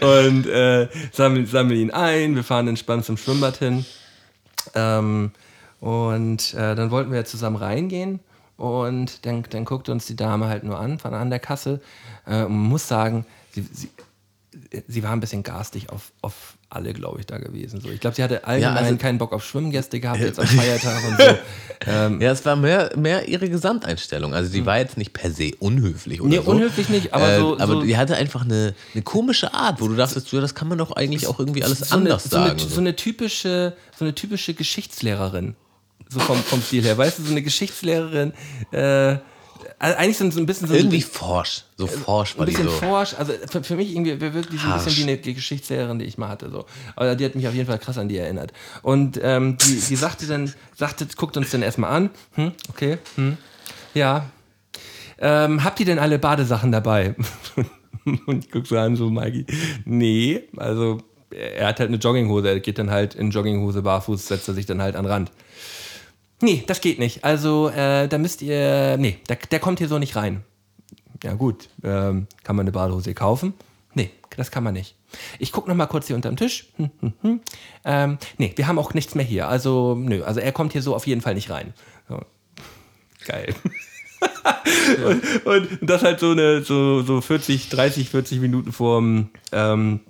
und äh, sammeln, sammeln ihn ein. Wir fahren entspannt zum Schwimmbad hin. Ähm, und äh, dann wollten wir ja zusammen reingehen. Und dann, dann guckte uns die Dame halt nur an, von an der Kasse. Äh, und man muss sagen, sie, sie, sie war ein bisschen garstig auf, auf alle, glaube ich, da gewesen. So, ich glaube, sie hatte allgemein also- keinen Bock auf Schwimmgäste gehabt, jetzt am Feiertag und so. Ähm, Ja, es war mehr, mehr ihre Gesamteinstellung. Also die war jetzt nicht per se unhöflich oder Nee, so. unhöflich nicht, aber äh, so- Aber so- die hatte einfach eine, eine komische Art, wo du dachtest, ja, das kann man doch eigentlich auch irgendwie alles so eine, anders so eine, sagen. so eine typische, so eine typische Geschichtslehrerin. So vom, vom Stil her. Weißt du, so eine Geschichtslehrerin, äh, also eigentlich so ein- so ein bisschen so ein- irgendwie forsch. So forsch war ein die bisschen so. forsch, also für, für mich irgendwie wirklich so ein bisschen wie eine Geschichtslehrerin, die ich mal hatte. So. Aber die hat mich auf jeden Fall krass an die erinnert. Und ähm, die, die sagte dann, sagte, guckt uns dann erstmal an. Hm, okay, hm, ja. Ähm, habt ihr denn alle Badesachen dabei? Und ich guck so an, so Maggie, nee, also er hat halt eine Jogginghose, er geht dann halt in Jogginghose barfuß, setzt er sich dann halt an den Rand. Nee, das geht nicht. Also, äh, da müsst ihr. Nee, der, der kommt hier so nicht rein. Ja, gut. Ähm, kann man eine Badehose kaufen? Nee, das kann man nicht. Ich gucke noch mal kurz hier unterm Tisch. Hm, hm, hm. Ähm, nee, wir haben auch nichts mehr hier. Also, nö. Also, er kommt hier so auf jeden Fall nicht rein. So. Geil. und, und das halt so eine, so, so 40, 30, 40 Minuten vorm, ähm,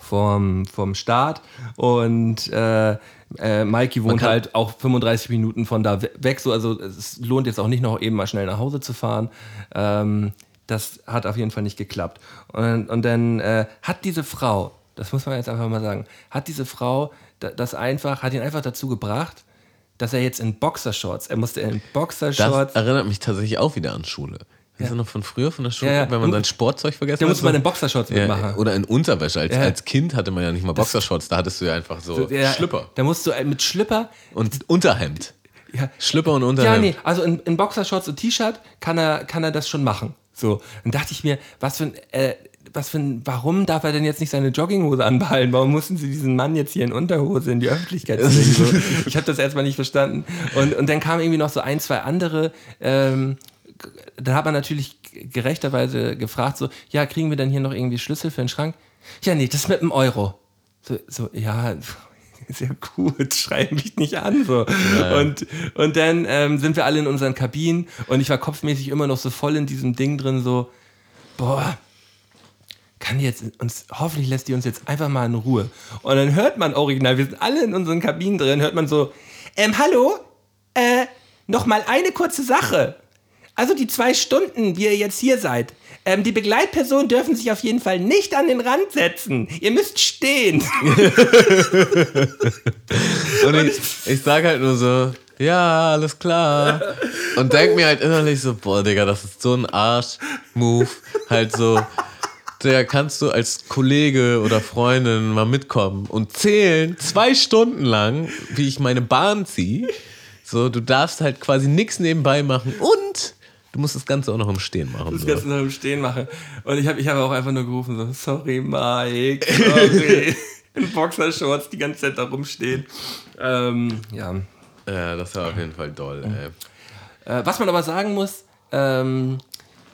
vom, vom Start und äh, äh, Mikey wohnt halt auch 35 Minuten von da we- weg. So, also es lohnt jetzt auch nicht noch eben mal schnell nach Hause zu fahren. Ähm, das hat auf jeden Fall nicht geklappt. Und, und dann äh, hat diese Frau, das muss man jetzt einfach mal sagen, hat diese Frau da- das einfach, hat ihn einfach dazu gebracht, dass er jetzt in Boxershorts, er musste in Das Boxershorts, erinnert mich tatsächlich auch wieder an Schule. Kennst du noch von früher, von der Schule, Ja, ja. wenn man Da- sein Sportzeug vergessen da hat? musste man so- in Boxershorts ja, mitmachen. Oder in Unterwäsche. Als, Ja. als Kind hatte man ja nicht mal Boxershorts, da hattest du ja einfach so, Ja, Schlüpper. Da musst du mit Schlüpper Und Unterhemd. Ja. Schlüpper und Ja, Unterhemd. nee, also in, in Boxershorts und T-Shirt kann er, kann er das schon machen. So, dann dachte ich mir, was für ein, äh, was für ein, warum darf er denn jetzt nicht seine Jogginghose anbehalten? Warum mussten sie diesen Mann jetzt hier in Unterhose in die Öffentlichkeit bringen? So, ich habe das erstmal nicht verstanden. Und, und dann kamen irgendwie noch so ein, zwei andere. Ähm, da hat man natürlich gerechterweise gefragt, so, ja, kriegen wir denn hier noch irgendwie Schlüssel für den Schrank? Ja, nee, das mit dem Euro. So, so ja, ja gut, schrei mich nicht an. So. Und, und dann ähm, sind wir alle in unseren Kabinen und ich war kopfmäßig immer noch so voll in diesem Ding drin, so, boah, kann die jetzt uns, hoffentlich lässt die uns jetzt einfach mal in Ruhe. Und dann hört man original, wir sind alle in unseren Kabinen drin, hört man so, ähm, hallo, äh, noch mal eine kurze Sache. Also die zwei Stunden, wie ihr jetzt hier seid, ähm, die Begleitpersonen dürfen sich auf jeden Fall nicht an den Rand setzen. Ihr müsst stehen. Und ich, ich sage halt nur so, ja, alles klar. Und denk mir halt innerlich so, boah, Digga, das ist so ein Arsch-Move. Halt so, der kannst du als Kollege oder Freundin mal mitkommen und zählen zwei Stunden lang, wie ich meine Bahn ziehe. So, du darfst halt quasi nichts nebenbei machen und du musst das Ganze auch noch im Stehen machen. das So. Ganze noch im Stehen mache. Und ich habe ich hab auch einfach nur gerufen, so, sorry Mike, sorry. In Boxershorts die ganze Zeit da rumstehen. Ähm, ja. Ja, das war auf jeden Fall doll, ey. Äh, was man aber sagen muss, ähm,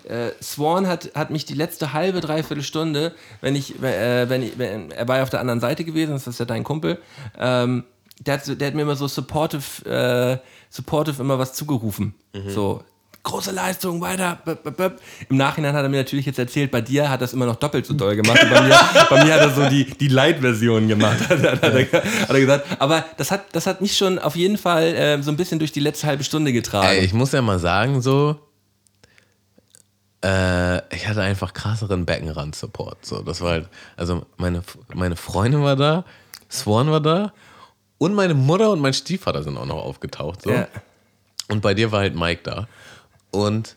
äh, Swan hat, hat mich die letzte halbe, dreiviertel Stunde, wenn ich, äh, wenn ich, wenn, er war ja auf der anderen Seite gewesen, das ist ja dein Kumpel, ähm, der, hat, der hat mir immer so supportive, äh, supportive immer was zugerufen. So, große Leistung, weiter. Im Nachhinein hat er mir natürlich jetzt erzählt, bei dir hat es immer noch doppelt so doll gemacht. Bei, mir, bei mir hat er so die, die Light-Version gemacht, hat, er- hat, er, hat er gesagt. Aber das hat, das hat mich schon auf jeden Fall äh, so ein bisschen durch die letzte halbe Stunde getragen. Ey, ich muss ja mal sagen, so, äh, ich hatte einfach krasseren Beckenrand-Support. So, das war halt, also meine, meine Freundin war da, Swan war da und meine Mutter und mein Stiefvater sind auch noch aufgetaucht. So. Ja. Und bei dir war halt Mike da. Und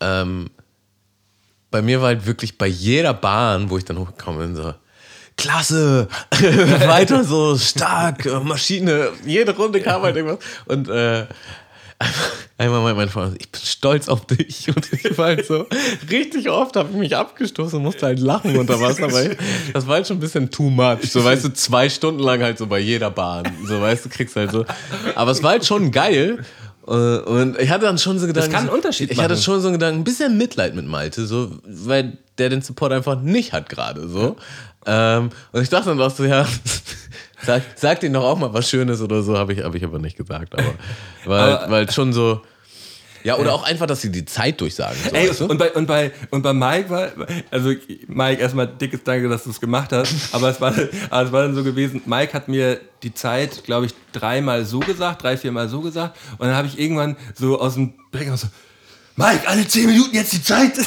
ähm, bei mir war halt wirklich bei jeder Bahn, wo ich dann hochgekommen bin, so, klasse, weiter so, stark, äh, Maschine, jede Runde kam halt irgendwas. Und äh, einmal meinte mein Freund, ich bin stolz auf dich. Und ich war halt so, richtig oft habe ich mich abgestoßen und musste halt lachen unter Wasser, weil das war halt schon ein bisschen too much. So, weißt du, zwei Stunden lang halt so bei jeder Bahn. So, weißt du, kriegst halt so. Aber es war halt schon geil. Äh, Und ich hatte dann schon so Gedanken. kann einen Unterschied Ich hatte machen. schon so einen Gedanken, ein bisschen Mitleid mit Malte, so, weil der den Support einfach nicht hat gerade. So. Ähm, und ich dachte dann auch so, ja, sag, sag denen doch auch mal was Schönes oder so, habe ich, hab ich aber nicht gesagt. Aber halt, war halt schon so. Ja, oder auch einfach, dass sie die Zeit durchsagen. So, Ey, weißt du? und, bei, und, bei, und bei Mike war, also Mike, erstmal dickes Danke, dass du es gemacht hast, aber es, war, aber es war dann so gewesen, Mike hat mir die Zeit, glaube ich, dreimal so gesagt, drei, viermal so gesagt und dann habe ich irgendwann so aus dem Brecken so, Mike, alle zehn Minuten jetzt die Zeit.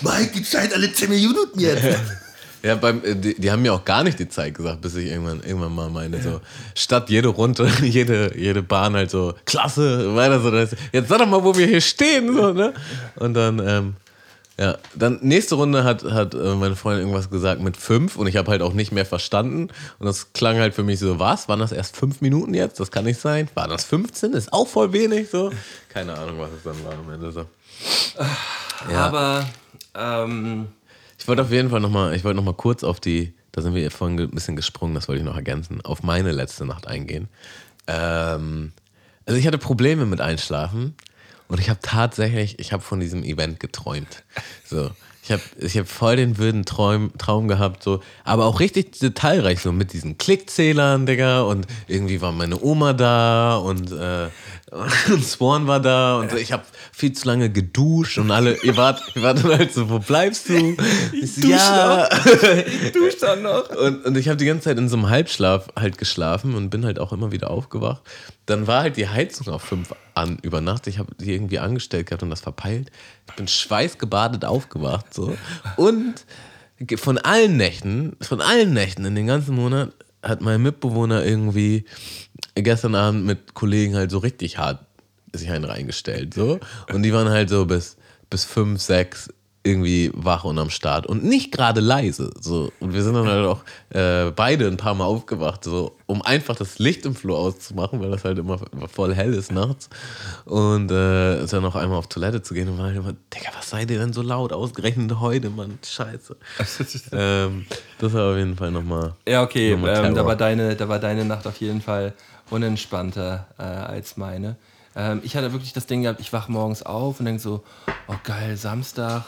Mike, die Zeit alle zehn Minuten jetzt. Ja, beim, äh, die, die haben mir auch gar nicht die Zeit gesagt, bis ich irgendwann, irgendwann mal meine, so, statt jede Runde, jede, jede Bahn halt so, klasse, weiter so, das, jetzt sag doch mal, wo wir hier stehen, so, ne? Und dann, ähm, ja, dann nächste Runde hat, hat äh, meine Freundin irgendwas gesagt mit fünf und ich habe halt auch nicht mehr verstanden und das klang halt für mich so, was, waren das erst fünf Minuten jetzt? Das kann nicht sein. Waren das 15? Ist auch voll wenig, so. Keine Ahnung, was es dann war am Ende so. Ja. Aber, ähm, Ich wollte auf jeden Fall nochmal, ich wollte nochmal kurz auf die, da sind wir vorhin ein bisschen gesprungen, das wollte ich noch ergänzen, auf meine letzte Nacht eingehen. Ähm, also ich hatte Probleme mit Einschlafen und ich habe tatsächlich, ich habe von diesem Event geträumt. So, Ich habe ich hab voll den wilden Traum, Traum gehabt, so, aber auch richtig detailreich, so mit diesen Klickzählern, Digga. Und irgendwie war meine Oma da und, äh, und Swan war da und so. ich habe viel zu lange geduscht und alle, ihr wart, ihr wart dann halt so, wo bleibst du? Ich so, ja. Ich dusch dann noch. Und, und ich habe die ganze Zeit in so einem Halbschlaf halt geschlafen und bin halt auch immer wieder aufgewacht. Dann war halt die Heizung auf fünf an über Nacht. Ich habe die irgendwie angestellt gehabt und das verpeilt. Ich bin schweißgebadet aufgewacht so. Und von allen Nächten, von allen Nächten in den ganzen Monat hat mein Mitbewohner irgendwie gestern Abend mit Kollegen halt so richtig hart sich einen reingestellt. So. Und die waren halt so bis, bis fünf, sechs irgendwie wach und am Start und nicht gerade leise. So. Und wir sind dann halt auch äh, beide ein paar Mal aufgewacht, so, um einfach das Licht im Flur auszumachen, weil das halt immer voll hell ist nachts. Und äh, dann noch einmal auf Toilette zu gehen und war halt immer, Digga, was seid ihr denn so laut? Ausgerechnet heute, Mann, scheiße. ähm, das war auf jeden Fall nochmal. Ja, okay, noch ähm, da, war deine, da war deine Nacht auf jeden Fall unentspannter äh, als meine. Ähm, ich hatte wirklich das Ding gehabt, ich wach morgens auf und denke so, oh geil, Samstag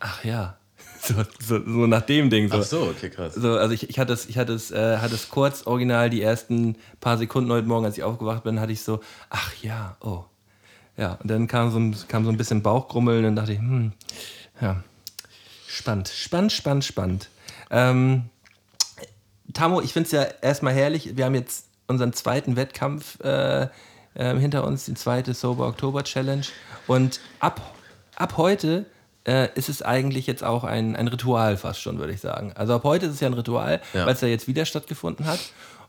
ach ja. So, so, so, nach dem Ding. So. Ach so, okay, krass. So, also ich, ich hatte es, ich hatte es, äh, hatte es kurz original die ersten paar Sekunden heute Morgen, als ich aufgewacht bin, hatte ich so, ach ja, oh. Ja, und dann kam so ein, kam so ein bisschen Bauchgrummeln und dachte ich, hm, ja, spannend, spannend, spannend, spannend. Ähm, Tamo, ich finde es ja erstmal herrlich. Wir haben jetzt unseren zweiten Wettkampf äh, äh, hinter uns, die zweite Sober Oktober Challenge. Und ab, ab heute äh, ist es eigentlich jetzt auch ein, ein Ritual fast schon, würde ich sagen. Also ab heute ist es ja ein Ritual, ja. weil es ja jetzt wieder stattgefunden hat.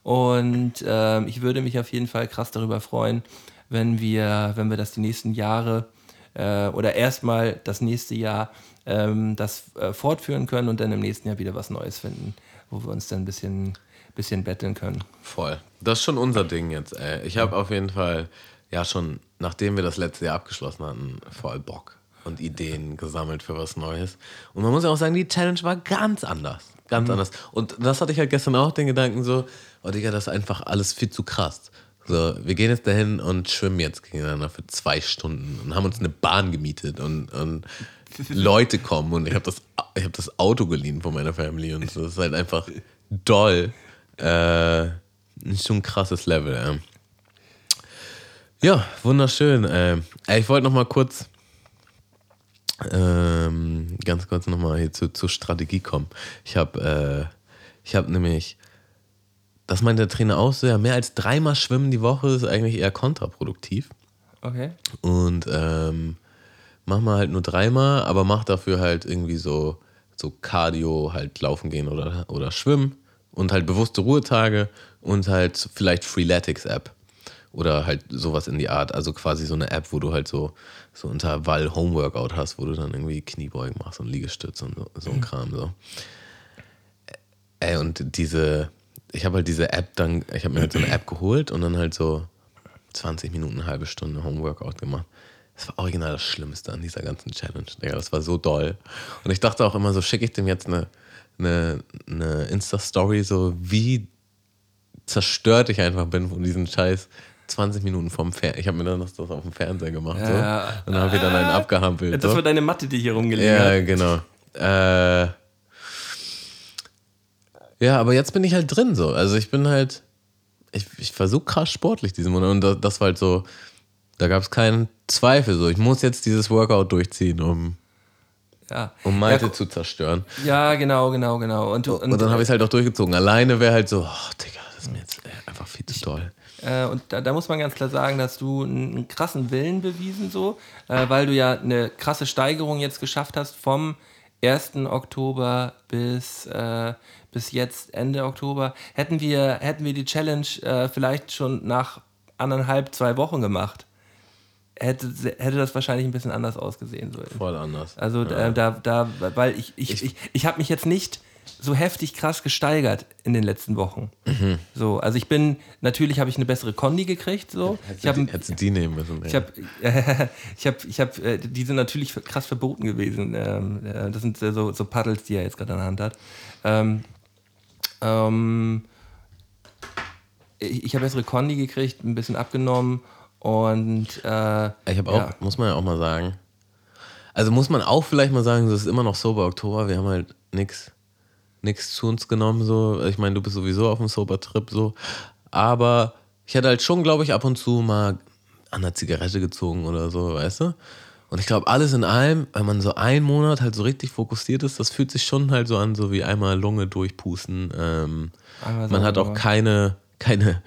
Und äh, ich würde mich auf jeden Fall krass darüber freuen, wenn wir, wenn wir das die nächsten Jahre äh, oder erstmal das nächste Jahr ähm, das äh, fortführen können und dann im nächsten Jahr wieder was Neues finden, wo wir uns dann ein bisschen, bisschen betteln können. Voll. Das ist schon unser Ding jetzt, ey. Ich habe auf jeden Fall, ja schon, nachdem wir das letzte Jahr abgeschlossen hatten, voll Bock und Ideen gesammelt für was Neues. Und man muss ja auch sagen, die Challenge war ganz anders. Ganz mhm. anders. Und das hatte ich halt gestern auch den Gedanken so, oh Digga, das ist einfach alles viel zu krass. So, wir gehen jetzt dahin und schwimmen jetzt gegeneinander für zwei Stunden und haben uns eine Bahn gemietet und, und Leute kommen und ich habe das, hab das Auto geliehen von meiner Family und das ist halt einfach doll. Äh, ist schon ein krasses Level. Äh. Ja, wunderschön. Äh, ich wollte noch mal kurz ähm, ganz kurz nochmal hier zu, zur Strategie kommen. Ich habe äh, ich hab nämlich, das meint der Trainer auch so, ja, mehr als dreimal schwimmen die Woche ist eigentlich eher kontraproduktiv. Okay. Und ähm, mach mal halt nur dreimal, aber mach dafür halt irgendwie so, so Cardio, halt laufen gehen oder, oder schwimmen und halt bewusste Ruhetage und halt vielleicht Freeletics App oder halt sowas in die Art. Also quasi so eine App, wo du halt so so Intervall Homeworkout hast, wo du dann irgendwie Kniebeugen machst und Liegestütze und so, so ein mhm. Kram so. Ey, und diese, ich habe halt diese App dann, ich habe mir halt so eine App geholt und dann halt so 20 Minuten, eine halbe Stunde Homeworkout gemacht. Das war original das Schlimmste an dieser ganzen Challenge. Digga. Das war so doll. Und ich dachte auch immer so, schicke ich dem jetzt eine, eine, eine Insta-Story, so wie zerstört ich einfach bin von diesem Scheiß 20 Minuten vom Fernseher. Ich habe mir dann das, auf dem Fernseher gemacht. Ja. So. Und dann habe ich dann einen abgehampelt. Das so. war deine Matte, die hier rumgelegen ja, hat. Ja, genau. Äh, ja, aber jetzt bin ich halt drin so. Also ich bin halt, ich, ich versuche krass sportlich diesen Monat. Und das, das war halt so, da gab es keinen Zweifel. So, ich muss jetzt dieses Workout durchziehen, um, ja. um Malte ja, zu zerstören. Ja, genau, genau, genau. Und, und, und dann habe ich es halt auch durchgezogen. Alleine wäre halt so, oh, Digga, das ist mir jetzt einfach viel zu toll. Äh, und da, da, muss man ganz klar sagen, dass du einen, einen krassen Willen bewiesen, so, äh, weil du ja eine krasse Steigerung jetzt geschafft hast vom 1. Oktober bis, äh, bis jetzt Ende Oktober. Hätten wir, hätten wir die Challenge äh, vielleicht schon nach anderthalb, zwei Wochen gemacht, hätte, hätte das wahrscheinlich ein bisschen anders ausgesehen. So. Voll anders. Also ja. da, da, weil ich, ich, ich, ich, ich habe mich jetzt nicht so heftig krass gesteigert in den letzten Wochen. Mhm. So, also ich bin, natürlich habe ich eine bessere Kondi gekriegt. So. Hättest, ich hab, die, hättest die nehmen müssen. Ich habe, äh, ich habe, ich habe, äh, die sind natürlich krass verboten gewesen. Ähm, äh, das sind so, so Paddles, die er jetzt gerade in der Hand hat. Ähm, ähm, ich, ich habe bessere Kondi gekriegt, ein bisschen abgenommen und äh, ich habe auch, ja. muss man ja auch mal sagen, Also muss man auch vielleicht mal sagen, es ist immer noch Sober Oktober, wir haben halt nichts nix zu uns genommen, so. Ich meine, du bist sowieso auf dem Sober-Trip, so. Aber ich hätte halt schon, glaube ich, ab und zu mal an der Zigarette gezogen oder so, weißt du? Und ich glaube, alles in allem, wenn man so einen Monat halt so richtig fokussiert ist, das fühlt sich schon halt so an, so wie einmal Lunge durchpusten. Ähm, man hat auch keine, keine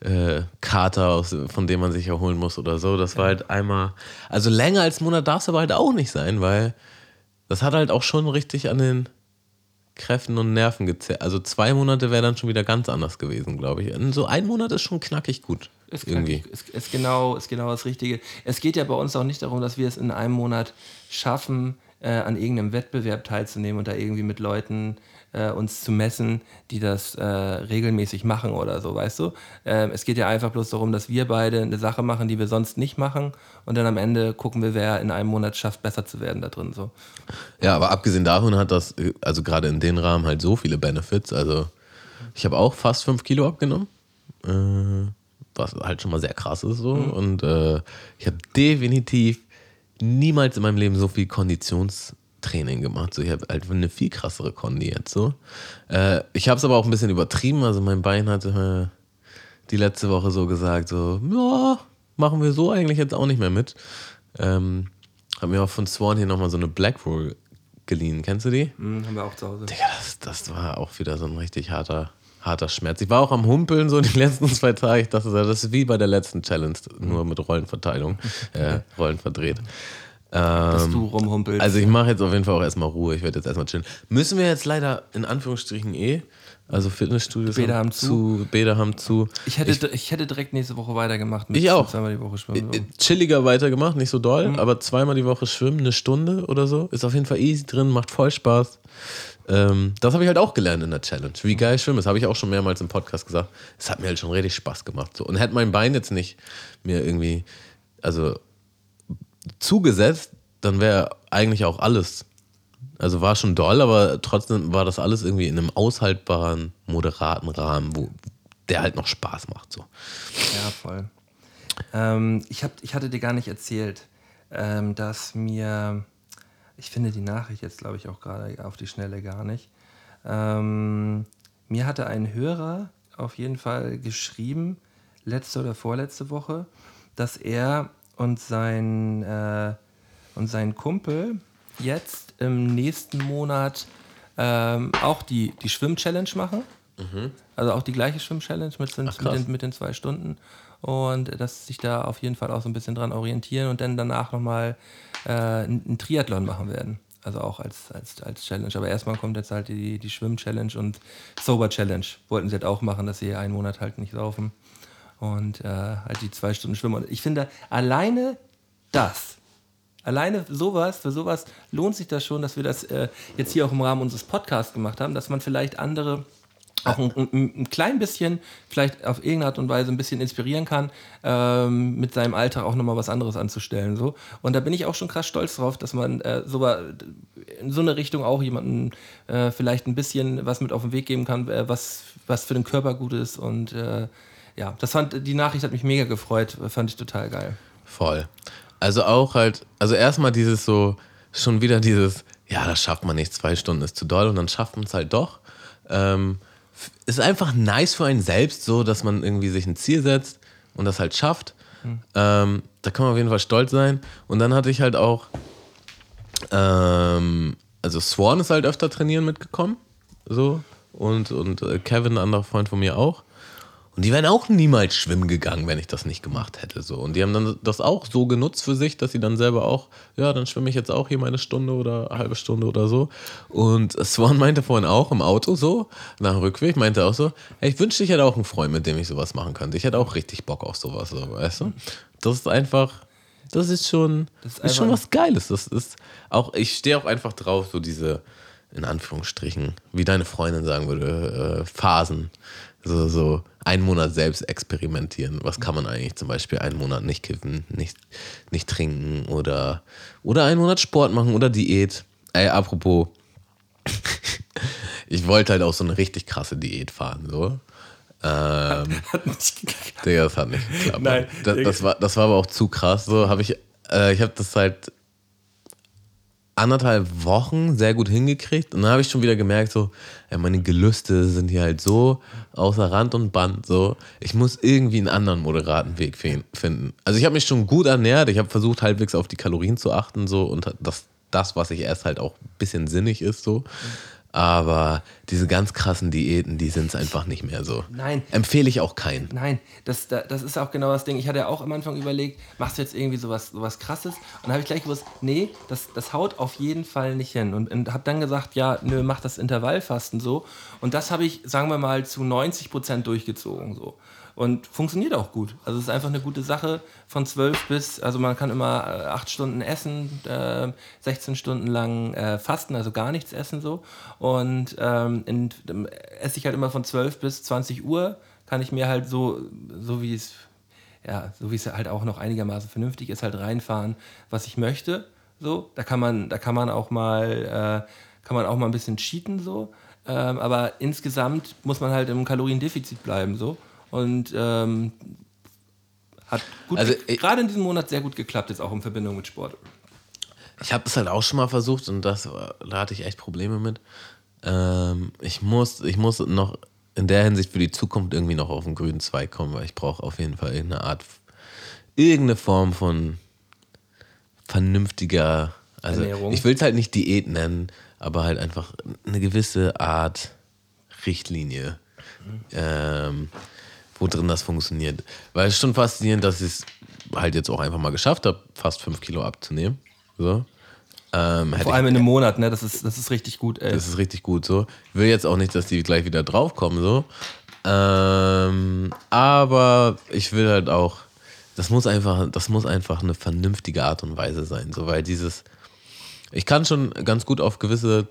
äh, Kater, aus, von dem man sich erholen muss oder so. Das war halt einmal, also länger als einen Monat darf es aber halt auch nicht sein, weil das hat halt auch schon richtig an den Kräften und Nerven gezerrt. Also zwei Monate wäre dann schon wieder ganz anders gewesen, glaube ich. Und so ein Monat ist schon knackig gut. Ist, irgendwie. knackig, ist, ist, genau, ist genau das Richtige. Es geht ja bei uns auch nicht darum, dass wir es in einem Monat schaffen, äh, an irgendeinem Wettbewerb teilzunehmen und da irgendwie mit Leuten äh, uns zu messen, die das äh, regelmäßig machen oder so, weißt du? Ähm, es geht ja einfach bloß darum, dass wir beide eine Sache machen, die wir sonst nicht machen und dann am Ende gucken wir, wer in einem Monat schafft, besser zu werden da drin. So. Ja, aber abgesehen davon hat das, äh, also gerade in den Rahmen halt so viele Benefits. Also ich habe auch fast fünf Kilo abgenommen. Äh, was halt schon mal sehr krass ist so. Und äh, ich habe definitiv niemals in meinem Leben so viel Konditionstraining gemacht. So, ich habe halt eine viel krassere Kondi jetzt so. Äh, ich habe es aber auch ein bisschen übertrieben. Also mein Bein hatte äh, die letzte Woche so gesagt, so, ja, machen wir so eigentlich jetzt auch nicht mehr mit. Ähm, habe mir auch von Swan hier nochmal so eine Black Roll geliehen. Kennst du die? Mhm, haben wir auch zu Hause. Digga, das, das war auch wieder so ein richtig harter, harter Schmerz. Ich war auch am Humpeln so die letzten zwei Tage. Ich dachte, das ist wie bei der letzten Challenge, nur mit Rollenverteilung, äh, Rollen verdreht. Dass Ähm, du rumhumpelst. also ich mache jetzt auf jeden Fall auch erstmal Ruhe. Ich werde jetzt erstmal chillen. Müssen wir jetzt leider in Anführungsstrichen eh, also Fitnessstudios Bäder haben zu, Bäder haben zu. ich, hätte, ich, hätte direkt nächste Woche weitergemacht. Ich auch. Zweimal die Woche schwimmen. Äh, So. chilliger weitergemacht, nicht so doll, Mhm. aber zweimal die Woche schwimmen, eine Stunde oder so. Ist auf jeden Fall easy drin, macht voll Spaß. Ähm, das habe ich halt auch gelernt in der Challenge. Wie geil schwimmen, das habe ich auch schon mehrmals im Podcast gesagt. Es hat mir halt schon richtig Spaß gemacht. So. Und hätte mein Bein jetzt nicht mir irgendwie, also zugesetzt, dann wäre eigentlich auch alles. Also war schon doll, aber trotzdem war das alles irgendwie in einem aushaltbaren, moderaten Rahmen, wo der halt noch Spaß macht. So. Ja, voll. Ähm, ich, hab, ich hatte dir gar nicht erzählt, ähm, dass mir, ich finde die Nachricht jetzt, glaube ich, auch gerade auf die Schnelle gar nicht. Ähm, mir hatte ein Hörer auf jeden Fall geschrieben, letzte oder vorletzte Woche, dass er und sein, äh, und sein Kumpel jetzt im nächsten Monat ähm, auch die, die Schwimm-Challenge machen. Also auch die gleiche Schwimm-Challenge mit, den- mit, den, mit den zwei Stunden. Und dass sich da auf jeden Fall auch so ein bisschen dran orientieren und dann danach nochmal äh, einen Triathlon machen werden. Also auch als, als, als Challenge. Aber erstmal kommt jetzt halt die, die Schwimm-Challenge und Sober-Challenge. Wollten sie halt auch machen, dass sie einen Monat halt nicht saufen. Und äh, halt die zwei Stunden schwimmen. Und ich finde, alleine das, alleine sowas, für sowas lohnt sich das schon, dass wir das äh, jetzt hier auch im Rahmen unseres Podcasts gemacht haben, dass man vielleicht andere auch ein, ein, ein klein bisschen, vielleicht auf irgendeine Art und Weise ein bisschen inspirieren kann, ähm, mit seinem Alltag auch nochmal was anderes anzustellen. So. Und da bin ich auch schon krass stolz drauf, dass man äh, so, in so eine Richtung auch jemandem äh, vielleicht ein bisschen was mit auf den Weg geben kann, äh, was, was für den Körper gut ist. Und äh, ja, das fand, die Nachricht hat mich mega gefreut, fand ich total geil. Voll. Also auch halt, also erstmal dieses so, schon wieder dieses, ja, das schafft man nicht, zwei Stunden ist zu doll und dann schafft man es halt doch. Ähm, ist einfach nice für einen selbst, so, dass man irgendwie sich ein Ziel setzt und das halt schafft. Ähm, da kann man auf jeden Fall stolz sein. Und dann hatte ich halt auch, ähm, also Swan ist halt öfter trainieren mitgekommen, so, und, und äh, Kevin, ein anderer Freund von mir auch. Und die wären auch niemals schwimmen gegangen, wenn ich das nicht gemacht hätte. So. Und die haben dann das auch so genutzt für sich, dass sie dann selber auch, ja, dann schwimme ich jetzt auch hier meine Stunde oder eine halbe Stunde oder so. Und Swan meinte vorhin auch im Auto so, nach dem Rückweg, meinte auch so, hey, ich wünschte, ich hätte auch einen Freund, mit dem ich sowas machen könnte. Ich hätte auch richtig Bock auf sowas, so, weißt du? Das ist einfach, das ist schon, das ist ist, schon was Geiles. Das ist auch, ich stehe auch einfach drauf, so diese, in Anführungsstrichen, wie deine Freundin sagen würde, äh, Phasen. So, so einen Monat selbst experimentieren. Was kann man eigentlich zum Beispiel einen Monat nicht kiffen, nicht, nicht trinken oder, oder einen Monat Sport machen oder Diät. Ey, apropos, ich wollte halt auch so eine richtig krasse Diät fahren, so. Ähm, Digga, das hat nicht geklappt. Nein, das, das, war, das war aber auch zu krass. So habe ich, äh, ich habe das halt anderthalb Wochen sehr gut hingekriegt. Und dann habe ich schon wieder gemerkt, so, ey, meine Gelüste sind hier halt so außer Rand und Band. So, ich muss irgendwie einen anderen moderaten Weg finden. Also ich habe mich schon gut ernährt. Ich habe versucht, halbwegs auf die Kalorien zu achten, so und das, das, was ich esse, halt auch ein bisschen sinnig ist, so. Mhm. Aber diese ganz krassen Diäten, die sind es einfach nicht mehr so. Nein. Empfehle ich auch keinen. Nein, das, das ist auch genau das Ding. Ich hatte ja auch am Anfang überlegt, machst du jetzt irgendwie sowas, sowas krasses? Und dann habe ich gleich gewusst, nee, das, das haut auf jeden Fall nicht hin. Und, und habe dann gesagt, ja, nö, mach das Intervallfasten so. Und das habe ich, sagen wir mal, zu 90 Prozent durchgezogen so und funktioniert auch gut. Also es ist einfach eine gute Sache von 12 bis, also man kann immer äh, 8 Stunden essen, äh, 16 Stunden lang äh, fasten, also gar nichts essen so. Und ähm, in, esse ich halt immer von 12 bis 20 Uhr, kann ich mir halt so, so wie es, ja, so wie es halt auch noch einigermaßen vernünftig ist, halt reinfahren, was ich möchte. So, da kann man, da kann man auch mal, äh, kann man auch mal ein bisschen cheaten so. Ähm, aber insgesamt muss man halt im Kaloriendefizit bleiben so. Und ähm, hat gut, also, gerade in diesem Monat sehr gut geklappt, jetzt auch in Verbindung mit Sport. Ich habe es halt auch schon mal versucht und das, da hatte ich echt Probleme mit. Ähm, ich, muss, ich muss noch in der Hinsicht für die Zukunft irgendwie noch auf den grünen Zweig kommen, weil ich brauche auf jeden Fall irgendeine Art, irgendeine Form von vernünftiger, also Ernährung. ich will es halt nicht Diät nennen, aber halt einfach eine gewisse Art Richtlinie. Mhm. Ähm, wo drin das funktioniert. Weil es ist schon faszinierend, dass ich es halt jetzt auch einfach mal geschafft habe, fast fünf Kilo abzunehmen. So. Ähm, Vor allem in einem Monat, ne? Das ist, das ist richtig gut, ey. Das ist richtig gut so. Ich will jetzt auch nicht, dass die gleich wieder draufkommen, so. Ähm, aber ich will halt auch, das muss einfach, das muss einfach eine vernünftige Art und Weise sein, so, weil dieses, ich kann schon ganz gut auf gewisse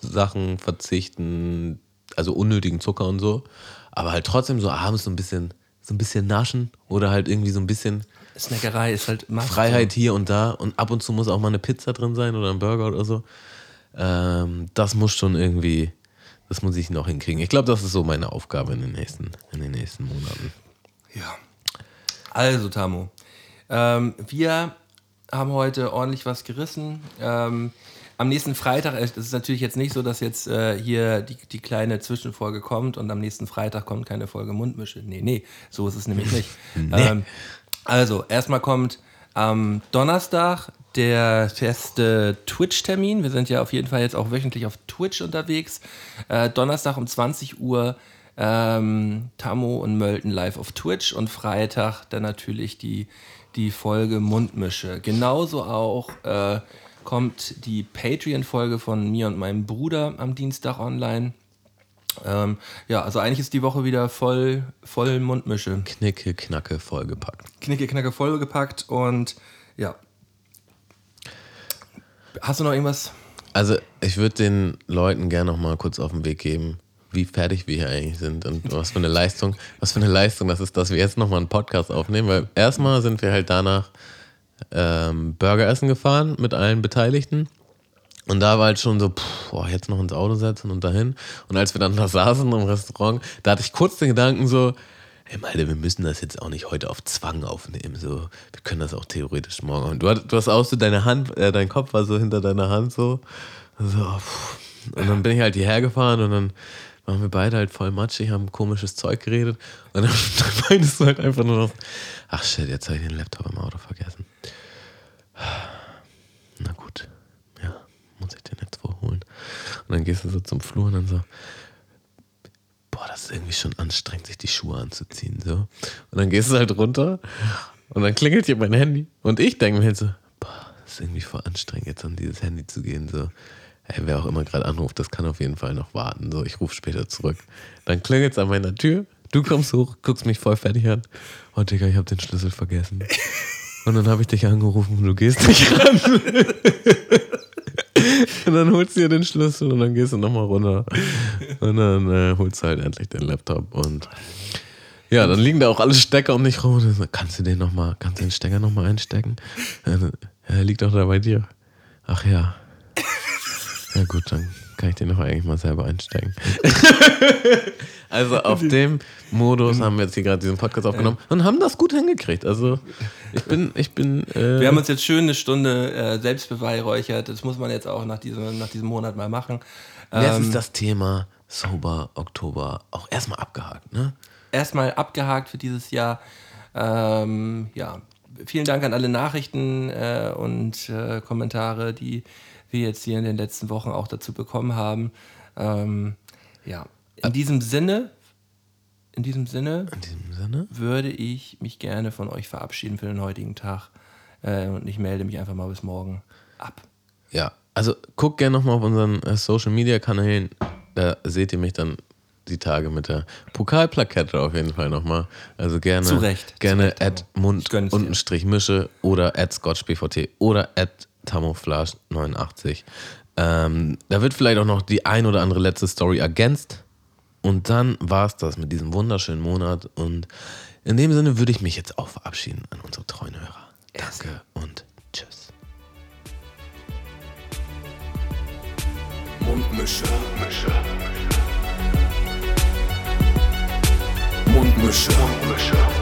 Sachen verzichten, also unnötigen Zucker und so, aber halt trotzdem so abends so ein bisschen, so ein bisschen naschen oder halt irgendwie so ein bisschen Snackerei ist halt Freiheit hier und da und ab und zu muss auch mal eine Pizza drin sein oder ein Burger oder so. Ähm, das muss schon irgendwie, das muss ich noch hinkriegen. Ich glaube, das ist so meine Aufgabe in den nächsten, in den nächsten Monaten. Ja. Also, Tamu, ähm, wir haben heute ordentlich was gerissen. Ähm, am nächsten Freitag, es ist natürlich jetzt nicht so, dass jetzt äh, hier die, die kleine Zwischenfolge kommt und am nächsten Freitag kommt keine Folge Mundmische. Nee, nee, so ist es nämlich nicht. nee. ähm, also, erstmal kommt am Donnerstag der feste Twitch-Termin. Wir sind ja auf jeden Fall jetzt auch wöchentlich auf Twitch unterwegs. Äh, Donnerstag um 20 Uhr ähm, Tammo und Mölten live auf Twitch und Freitag dann natürlich die, die Folge Mundmische. Genauso auch äh, kommt die Patreon-Folge von mir und meinem Bruder am Dienstag online. Ähm, ja, also eigentlich ist die Woche wieder voll, voll Mundmische. Knicke, knacke, vollgepackt. Knicke, knacke, vollgepackt und ja. Hast du noch irgendwas? Also, ich würde den Leuten gerne noch mal kurz auf den Weg geben, wie fertig wir hier eigentlich sind und was für eine Leistung, was für eine Leistung das ist, dass wir jetzt noch mal einen Podcast aufnehmen, weil erstmal sind wir halt danach ähm, Burger essen gefahren mit allen Beteiligten. Und da war halt schon so, pff, boah, jetzt noch ins Auto setzen und dahin. Und als wir dann da saßen im Restaurant, da hatte ich kurz den Gedanken so, hey Malte, wir müssen das jetzt auch nicht heute auf Zwang aufnehmen. So, wir können das auch theoretisch morgen. Und du, du hast auch so deine Hand, äh, dein Kopf war so hinter deiner Hand so. so und dann bin ich halt hierher gefahren und dann waren wir beide halt voll matschig, haben komisches Zeug geredet. Und dann, meinst du halt einfach nur noch, ach shit, jetzt habe ich den Laptop im Auto vergessen. Na gut, ja, muss ich den jetzt vorholen. Und dann gehst du so zum Flur und dann so, boah, das ist irgendwie schon anstrengend, sich die Schuhe anzuziehen. So. Und dann gehst du halt runter und dann klingelt hier mein Handy. Und ich denke mir halt so, boah, das ist irgendwie voll anstrengend, jetzt an dieses Handy zu gehen. So. Hey, wer auch immer gerade anruft, das kann auf jeden Fall noch warten. So, ich rufe später zurück. Dann klingelt es an meiner Tür. Du kommst hoch, guckst mich voll fertig an. Oh, Digga, ich habe den Schlüssel vergessen. Und dann habe ich dich angerufen und du gehst nicht ran. und dann holst du dir den Schlüssel und dann gehst du nochmal runter. Und dann äh, holst du halt endlich den Laptop und ja, dann liegen da auch alle Stecker um dich rum. Und so, kannst du den noch mal, kannst du den Stecker nochmal einstecken? Er liegt doch da bei dir. Ach ja. Ja gut, dann kann ich den noch eigentlich mal selber einsteigen. also auf dem Modus haben wir jetzt hier gerade diesen Podcast aufgenommen und haben das gut hingekriegt. Also ich bin, ich bin. Äh, Wir haben uns jetzt schön eine Stunde äh, selbst beweihräuchert. Das muss man jetzt auch nach diesem, nach diesem Monat mal machen. jetzt Ähm, ist das Thema Sober Oktober auch erstmal abgehakt, ne? erstmal abgehakt für dieses Jahr. Ähm, ja, vielen Dank an alle Nachrichten äh, und äh, Kommentare, die wir jetzt hier in den letzten Wochen auch dazu bekommen haben. Ähm, ja, in diesem Sinne, in diesem Sinne In diesem Sinne. würde ich mich gerne von euch verabschieden für den heutigen Tag äh, und ich melde mich einfach mal bis morgen ab. Ja, also guckt gerne nochmal auf unseren äh, Social Media Kanälen. Da seht ihr mich dann die Tage mit der Pokalplakette auf jeden Fall nochmal. Also gerne, Zu Recht, gerne zu Recht, at Mund Ich gönn's dir. untenstrich Mische oder at ScotchBVT oder at Tamouflage89. Ähm, da wird vielleicht auch noch die ein oder andere letzte Story ergänzt. Und dann war es das mit diesem wunderschönen Monat. Und in dem Sinne würde ich mich jetzt auch verabschieden an unsere treuen Hörer. Danke und tschüss. Mundmische. Mische. Mundmische. Mundmische.